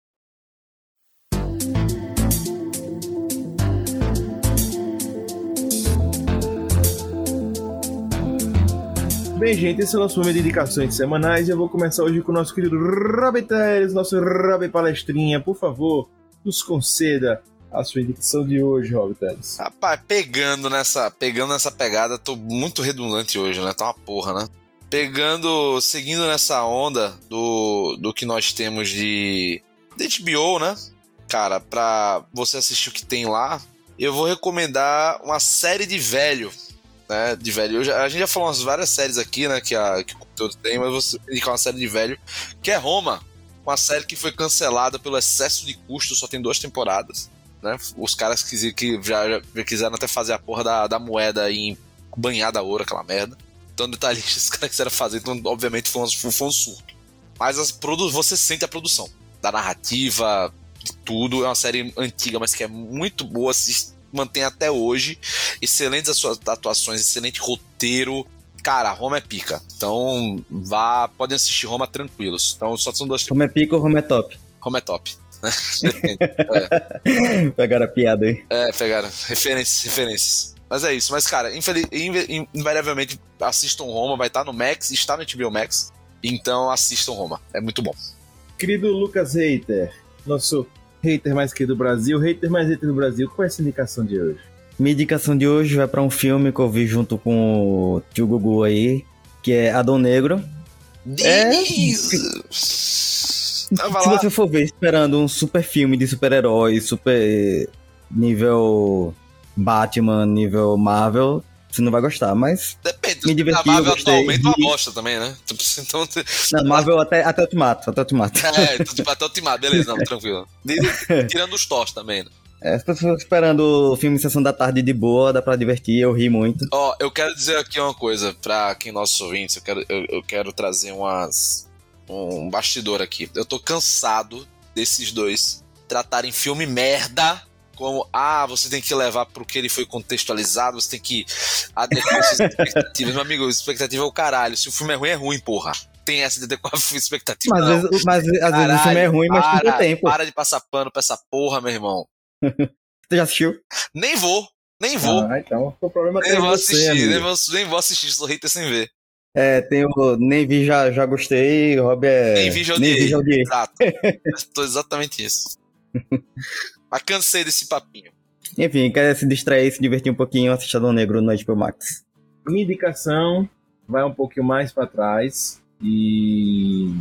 Bem, gente, esse é o nosso momento de indicações semanais eu vou começar hoje com o nosso querido Robbie Teles, nosso Robbie Palestrinha. Por favor, nos conceda a sua indicação de hoje, Robbie Teles. Rapaz, pegando nessa, pegando nessa pegada, tô muito redundante hoje, né? Tá uma porra, né? Pegando, seguindo nessa onda do, do que nós temos de, de HBO, né? Cara, pra você assistir o que tem lá, eu vou recomendar uma série de velho né, de velho. Já, a gente já falou umas várias séries aqui, né, que, a, que o conteúdo tem, mas vou indicar uma série de velho, que é Roma, uma série que foi cancelada pelo excesso de custo, só tem duas temporadas, né, os caras que, que já, já quiseram até fazer a porra da, da moeda em banhada a ouro, aquela merda. Então, detalhista, os caras quiseram fazer, então, obviamente, foi um, foi um surto. Mas as produ você sente a produção da narrativa, de tudo. É uma série antiga, mas que é muito boa. Se mantém até hoje. Excelentes as suas atuações, excelente roteiro. Cara, Roma é pica. Então, vá, podem assistir Roma tranquilos. Então, só são duas. Roma é pica ou Roma é top? Roma é top. é. Pegaram a piada aí. É, pegaram. Referências, referências. Mas é isso. Mas, cara, infeliz... invariavelmente assistam Roma, vai estar no Max, está no HBO Max. Então assistam Roma. É muito bom. Querido Lucas Reiter, nosso hater mais querido do Brasil, hater mais hater do Brasil, qual é essa indicação de hoje? Minha indicação de hoje vai para um filme que eu vi junto com o tio Gugu aí, que é Adão Negro. É... Se você for ver esperando um super filme de super-herói, super nível Batman, nível Marvel, você não vai gostar, mas. Me diverti, a Marvel atualmente é uma bosta também, né? Então, não, Marvel até, até Ultimato, até Ultimato. É, tipo, até Ultimato, beleza, não, tranquilo. Tirando os tos também, né? É, se você esperando o filme Sessão da Tarde de boa, dá pra divertir, eu ri muito. Ó, oh, eu quero dizer aqui uma coisa pra quem nossos ouvintes, eu quero, eu, eu quero trazer umas. um bastidor aqui. Eu tô cansado desses dois tratarem filme merda como ah, você tem que levar para o que ele foi contextualizado, você tem que adequar suas expectativas. Meu amigo, expectativa é o caralho. Se o filme é ruim, é ruim, porra. Tem essa de adequar a expectativa. Mas, não. Mas, às vezes o filme é ruim, mas para, tem tempo. Para de passar pano pra essa porra, meu irmão. Você já assistiu? Nem vou, nem vou. Ah, então o problema nem vou você, assistir, nem vou, nem vou assistir, sou hater sem ver. É, tem o Nem Vi Já, já Gostei, o Rob é. Nem Vi Já Odiei. Exato. Tô exatamente isso. Mas cansei desse papinho. Enfim, quer se distrair, se divertir um pouquinho, assistir Adão Negro no HBO Max. Minha indicação vai um pouquinho mais para trás e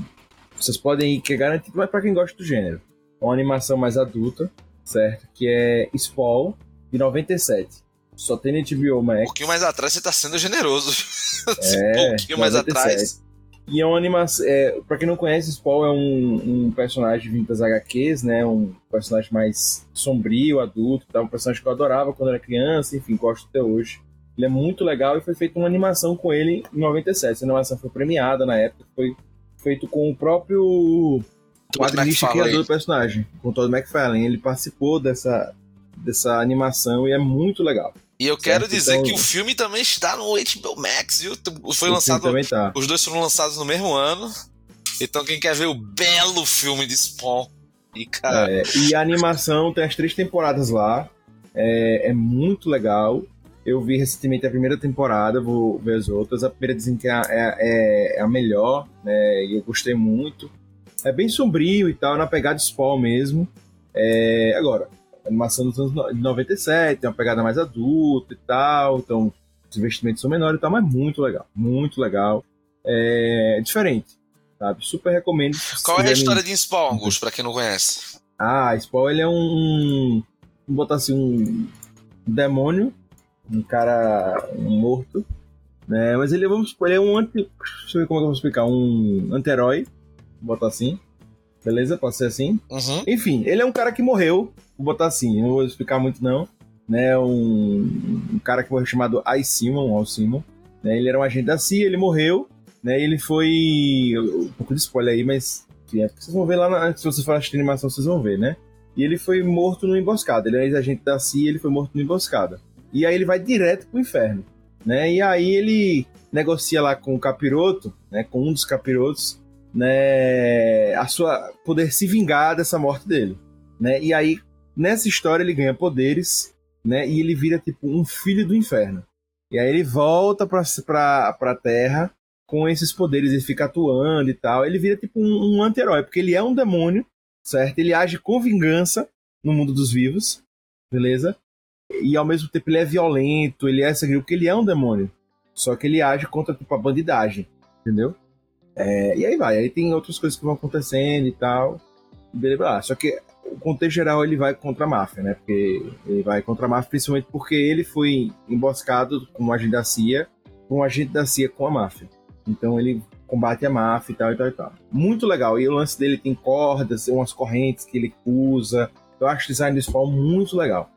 vocês podem ir, que é garantido, mas para quem gosta do gênero. Uma animação mais adulta, certo? Que é Spawn, de 97. Só tem no HBO Max. Um pouquinho mais atrás você tá sendo generoso. É, um pouquinho 97. mais atrás. E é uma animação. É, pra quem não conhece, Spawn é um, um personagem vindo das HQs, né? Um personagem mais sombrio, adulto, tá? um personagem que eu adorava quando era criança, enfim, gosto até hoje. Ele é muito legal e foi feita uma animação com ele em 97. Essa animação foi premiada na época, foi feito com o próprio quadrinista criador do personagem, com o Todd McFarlane. Ele participou dessa, dessa animação e é muito legal. E eu quero certo, dizer então... que o filme também está no HBO Max, viu? Foi o lançado. Tá. Os dois foram lançados no mesmo ano. Então, quem quer ver o belo filme de Spawn E, cara, É, e a animação tem as três temporadas lá. É, é muito legal. Eu vi recentemente a primeira temporada, vou ver as outras. A primeira dizem que é, a- é- é a melhor, né? E eu gostei muito. É bem sombrio e tal, na pegada Spawn mesmo. É, agora, animação dos anos no- de 97, tem uma pegada mais adulta e tal, então os investimentos são menores e tal, mas muito legal, muito legal. É diferente, sabe? Super recomendo. qual é a história de Spawn, Augusto, pra quem não conhece? ah, Spawn ele é um. Vamos botar assim, um demônio, um cara um morto, né? Mas ele, vamos supor, ele é um anti. Deixa eu ver como é que eu vou explicar. Um anti-herói, botar assim. Beleza? Pode ser assim. Uhum. Enfim, ele é um cara que morreu, vou botar assim, não vou explicar muito não. Né? Um, um cara que morreu chamado I. Simon, Al Simon. Né? Ele era um agente da CIA, ele morreu, né? Ele foi. Um pouco de spoiler aí, mas enfim, é vocês vão ver lá, na, se vocês for assistir animação, vocês vão ver, né? E ele foi morto numa emboscada. Ele é ex-agente da CIA, ele foi morto numa emboscada. E aí ele vai direto pro inferno, né? E aí ele negocia lá com o capiroto, né? Com um dos capirotos, né? A sua poder se vingar dessa morte dele, né? E aí nessa história ele ganha poderes, né? E ele vira tipo um filho do inferno. E aí ele volta pra, pra Terra com esses poderes, ele fica atuando e tal. Ele vira tipo um, um anti-herói, porque ele é um demônio, certo? Ele age com vingança no mundo dos vivos, beleza? E ao mesmo tempo ele é violento, ele é sagrio, porque ele é um demônio. Só que ele age contra tipo, a bandidagem, entendeu? É, e aí vai, aí tem outras coisas que vão acontecendo e tal. Beleza, só que o contexto geral ele vai contra a máfia, né? Porque ele vai contra a máfia principalmente porque ele foi emboscado com um agente da CIA, um agente da CIA com a máfia. Então ele combate a máfia e tal e tal e tal. Muito legal. E o lance dele tem cordas, umas correntes que ele usa. Eu acho o design do Spawn muito legal.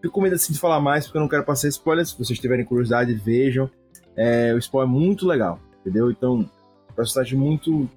Fico com medo assim de falar mais porque eu não quero passar spoilers. Se vocês tiverem curiosidade, vejam. É, o Spawn é muito legal, entendeu? Então, personagem muito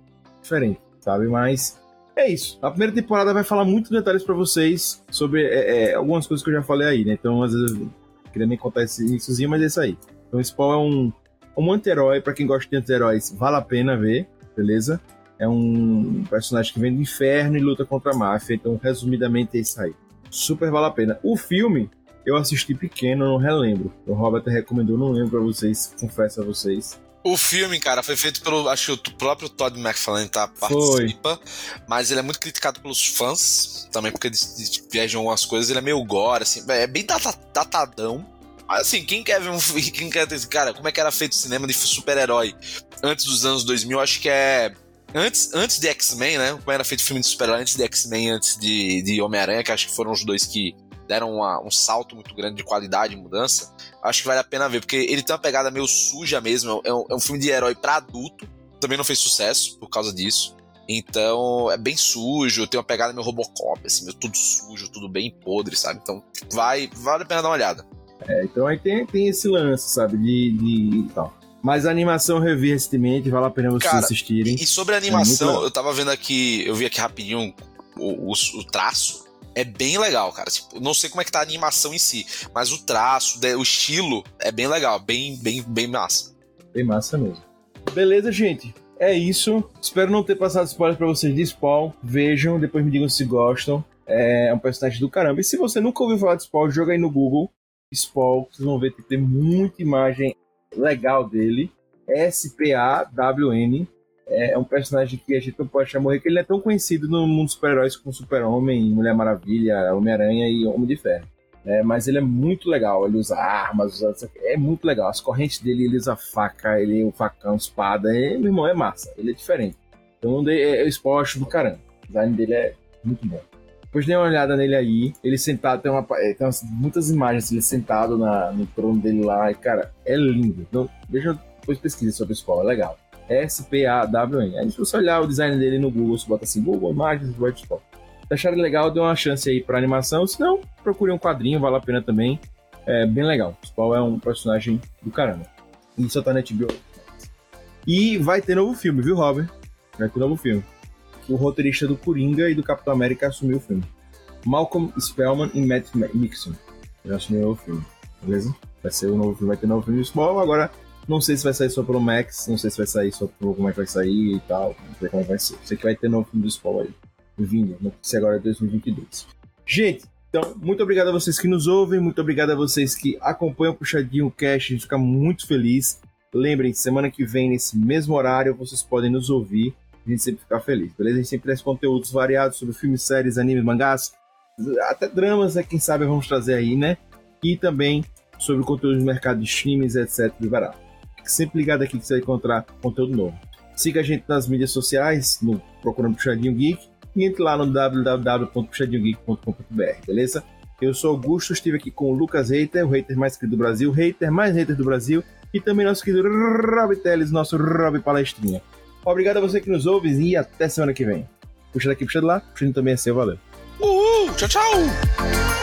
diferente, sabe? Mas é isso. A primeira temporada vai falar muitos detalhes pra vocês sobre é, é, algumas coisas que eu já falei aí, né? Então, às vezes, eu queria nem contar esse iníciozinho, mas é isso aí. Então, Spawn é um, um anti-herói. Pra quem gosta de anti-heróis, vale a pena ver, beleza? É um personagem que vem do inferno e luta contra a máfia. Então, resumidamente, é isso aí. Super vale a pena. O filme, eu assisti pequeno, não relembro. O Robert recomendou, não lembro pra vocês, confesso a vocês. O filme, cara, foi feito pelo. Acho que o próprio Todd McFarlane tá, participa. Mas ele é muito criticado pelos fãs. Também porque eles, viajam algumas coisas. Ele é meio gore, assim. É bem data- datadão. Mas assim, quem quer ver um. Quem quer ter. Cara, como é que era feito o cinema de super-herói antes dos anos 2000? Acho que é. Antes, antes de X-Men, né? Como era feito filme de super-herói antes de X-Men, antes de, de Homem-Aranha, que acho que foram os dois que deram uma- um salto muito grande de qualidade e mudança. Acho que vale a pena ver, porque ele tem uma pegada meio suja mesmo. É um, é um filme de herói pra adulto. Também não fez sucesso por causa disso. Então é bem sujo, tem uma pegada meio Robocop, assim, meio tudo sujo, tudo bem podre, sabe? Então vai, vale a pena dar uma olhada. É, então aí tem, tem esse lance, sabe? De, de tal. Mas a animação eu revi recentemente, vale a pena vocês Cara, assistirem. E sobre a É animação, legal. eu tava vendo aqui, eu vi aqui rapidinho o, o, o traço. É bem legal, cara. Tipo, não sei como é que tá a animação em si, mas o traço, de- o estilo é bem legal, bem, bem, bem massa. Bem massa mesmo. Beleza, gente? É isso. Espero não ter passado spoiler pra vocês de Spawn. Vejam, depois me digam se gostam. É um personagem do caramba. E se você nunca ouviu falar de Spawn, joga aí no Google. Spawn, vocês vão ver que tem muita imagem legal dele. S-P-A-W-N. É um personagem que a gente não pode chamar que ele é tão conhecido no mundo dos super-heróis como Super-Homem, Mulher Maravilha, Homem-Aranha e Homem de Ferro. É, mas ele é muito legal, ele usa armas, usa... é muito legal. As correntes dele, ele usa faca, ele o facão, espada, é, meu irmão, é massa, ele é diferente. Então é, é esporte do caramba. O design dele é muito bom. Depois dê uma olhada nele aí, ele sentado, tem, uma, é, tem umas- muitas imagens ele sentado na, no trono dele lá, e cara, é lindo. Então, deixa eu depois pesquisa sobre o Spawn, é legal. S-P-A-W-N. Aí se você olhar o design dele no Google, você bota assim, Google Imagens, Spawn. Se acharem legal, dê uma chance aí pra animação. Se não, procure um quadrinho, vale a pena também. É bem legal. O é um personagem do caramba. E só tá na HBO. E vai ter novo filme, viu, Robert? Vai ter novo filme. O roteirista do Coringa e do Capitão América assumiu o filme. Malcolm Spellman e Matt Mixon. Já assumiu o filme. Beleza? Vai ser o novo filme, vai ter novo filme do Spawn. Agora, não sei se vai sair só pelo Max, não sei se vai sair só pelo como é que vai sair e tal. Não sei como é vai ser. Sei que vai ter novo filme do Spawn aí. vinha, não se agora é 2022. Gente, então, muito obrigado a vocês que nos ouvem, muito obrigado a vocês que acompanham o Puxadinho Cast, a gente fica muito feliz. Lembrem, semana que vem, nesse mesmo horário, vocês podem nos ouvir, a gente sempre fica feliz, beleza? A gente sempre traz conteúdos variados sobre filmes, séries, animes, mangás, até dramas, né? Quem sabe vamos trazer aí, né? E também sobre conteúdo do mercado de streams, etc. E barato. Sempre ligado aqui que você vai encontrar conteúdo novo. Siga a gente nas mídias sociais, no procurando Puxadinho Geek, e entre lá no www.puxadinhogeek.com.br, beleza? Eu sou Augusto, estive aqui com o Lucas Reiter, o hater mais querido do Brasil, hater mais hater do Brasil, e também nosso querido Rob Teles, nosso Rob Palestrinha. Obrigado a você que nos ouve e até semana que vem. Puxa daqui, puxa de lá, puxando também é seu, valeu. Uhul, tchau, tchau!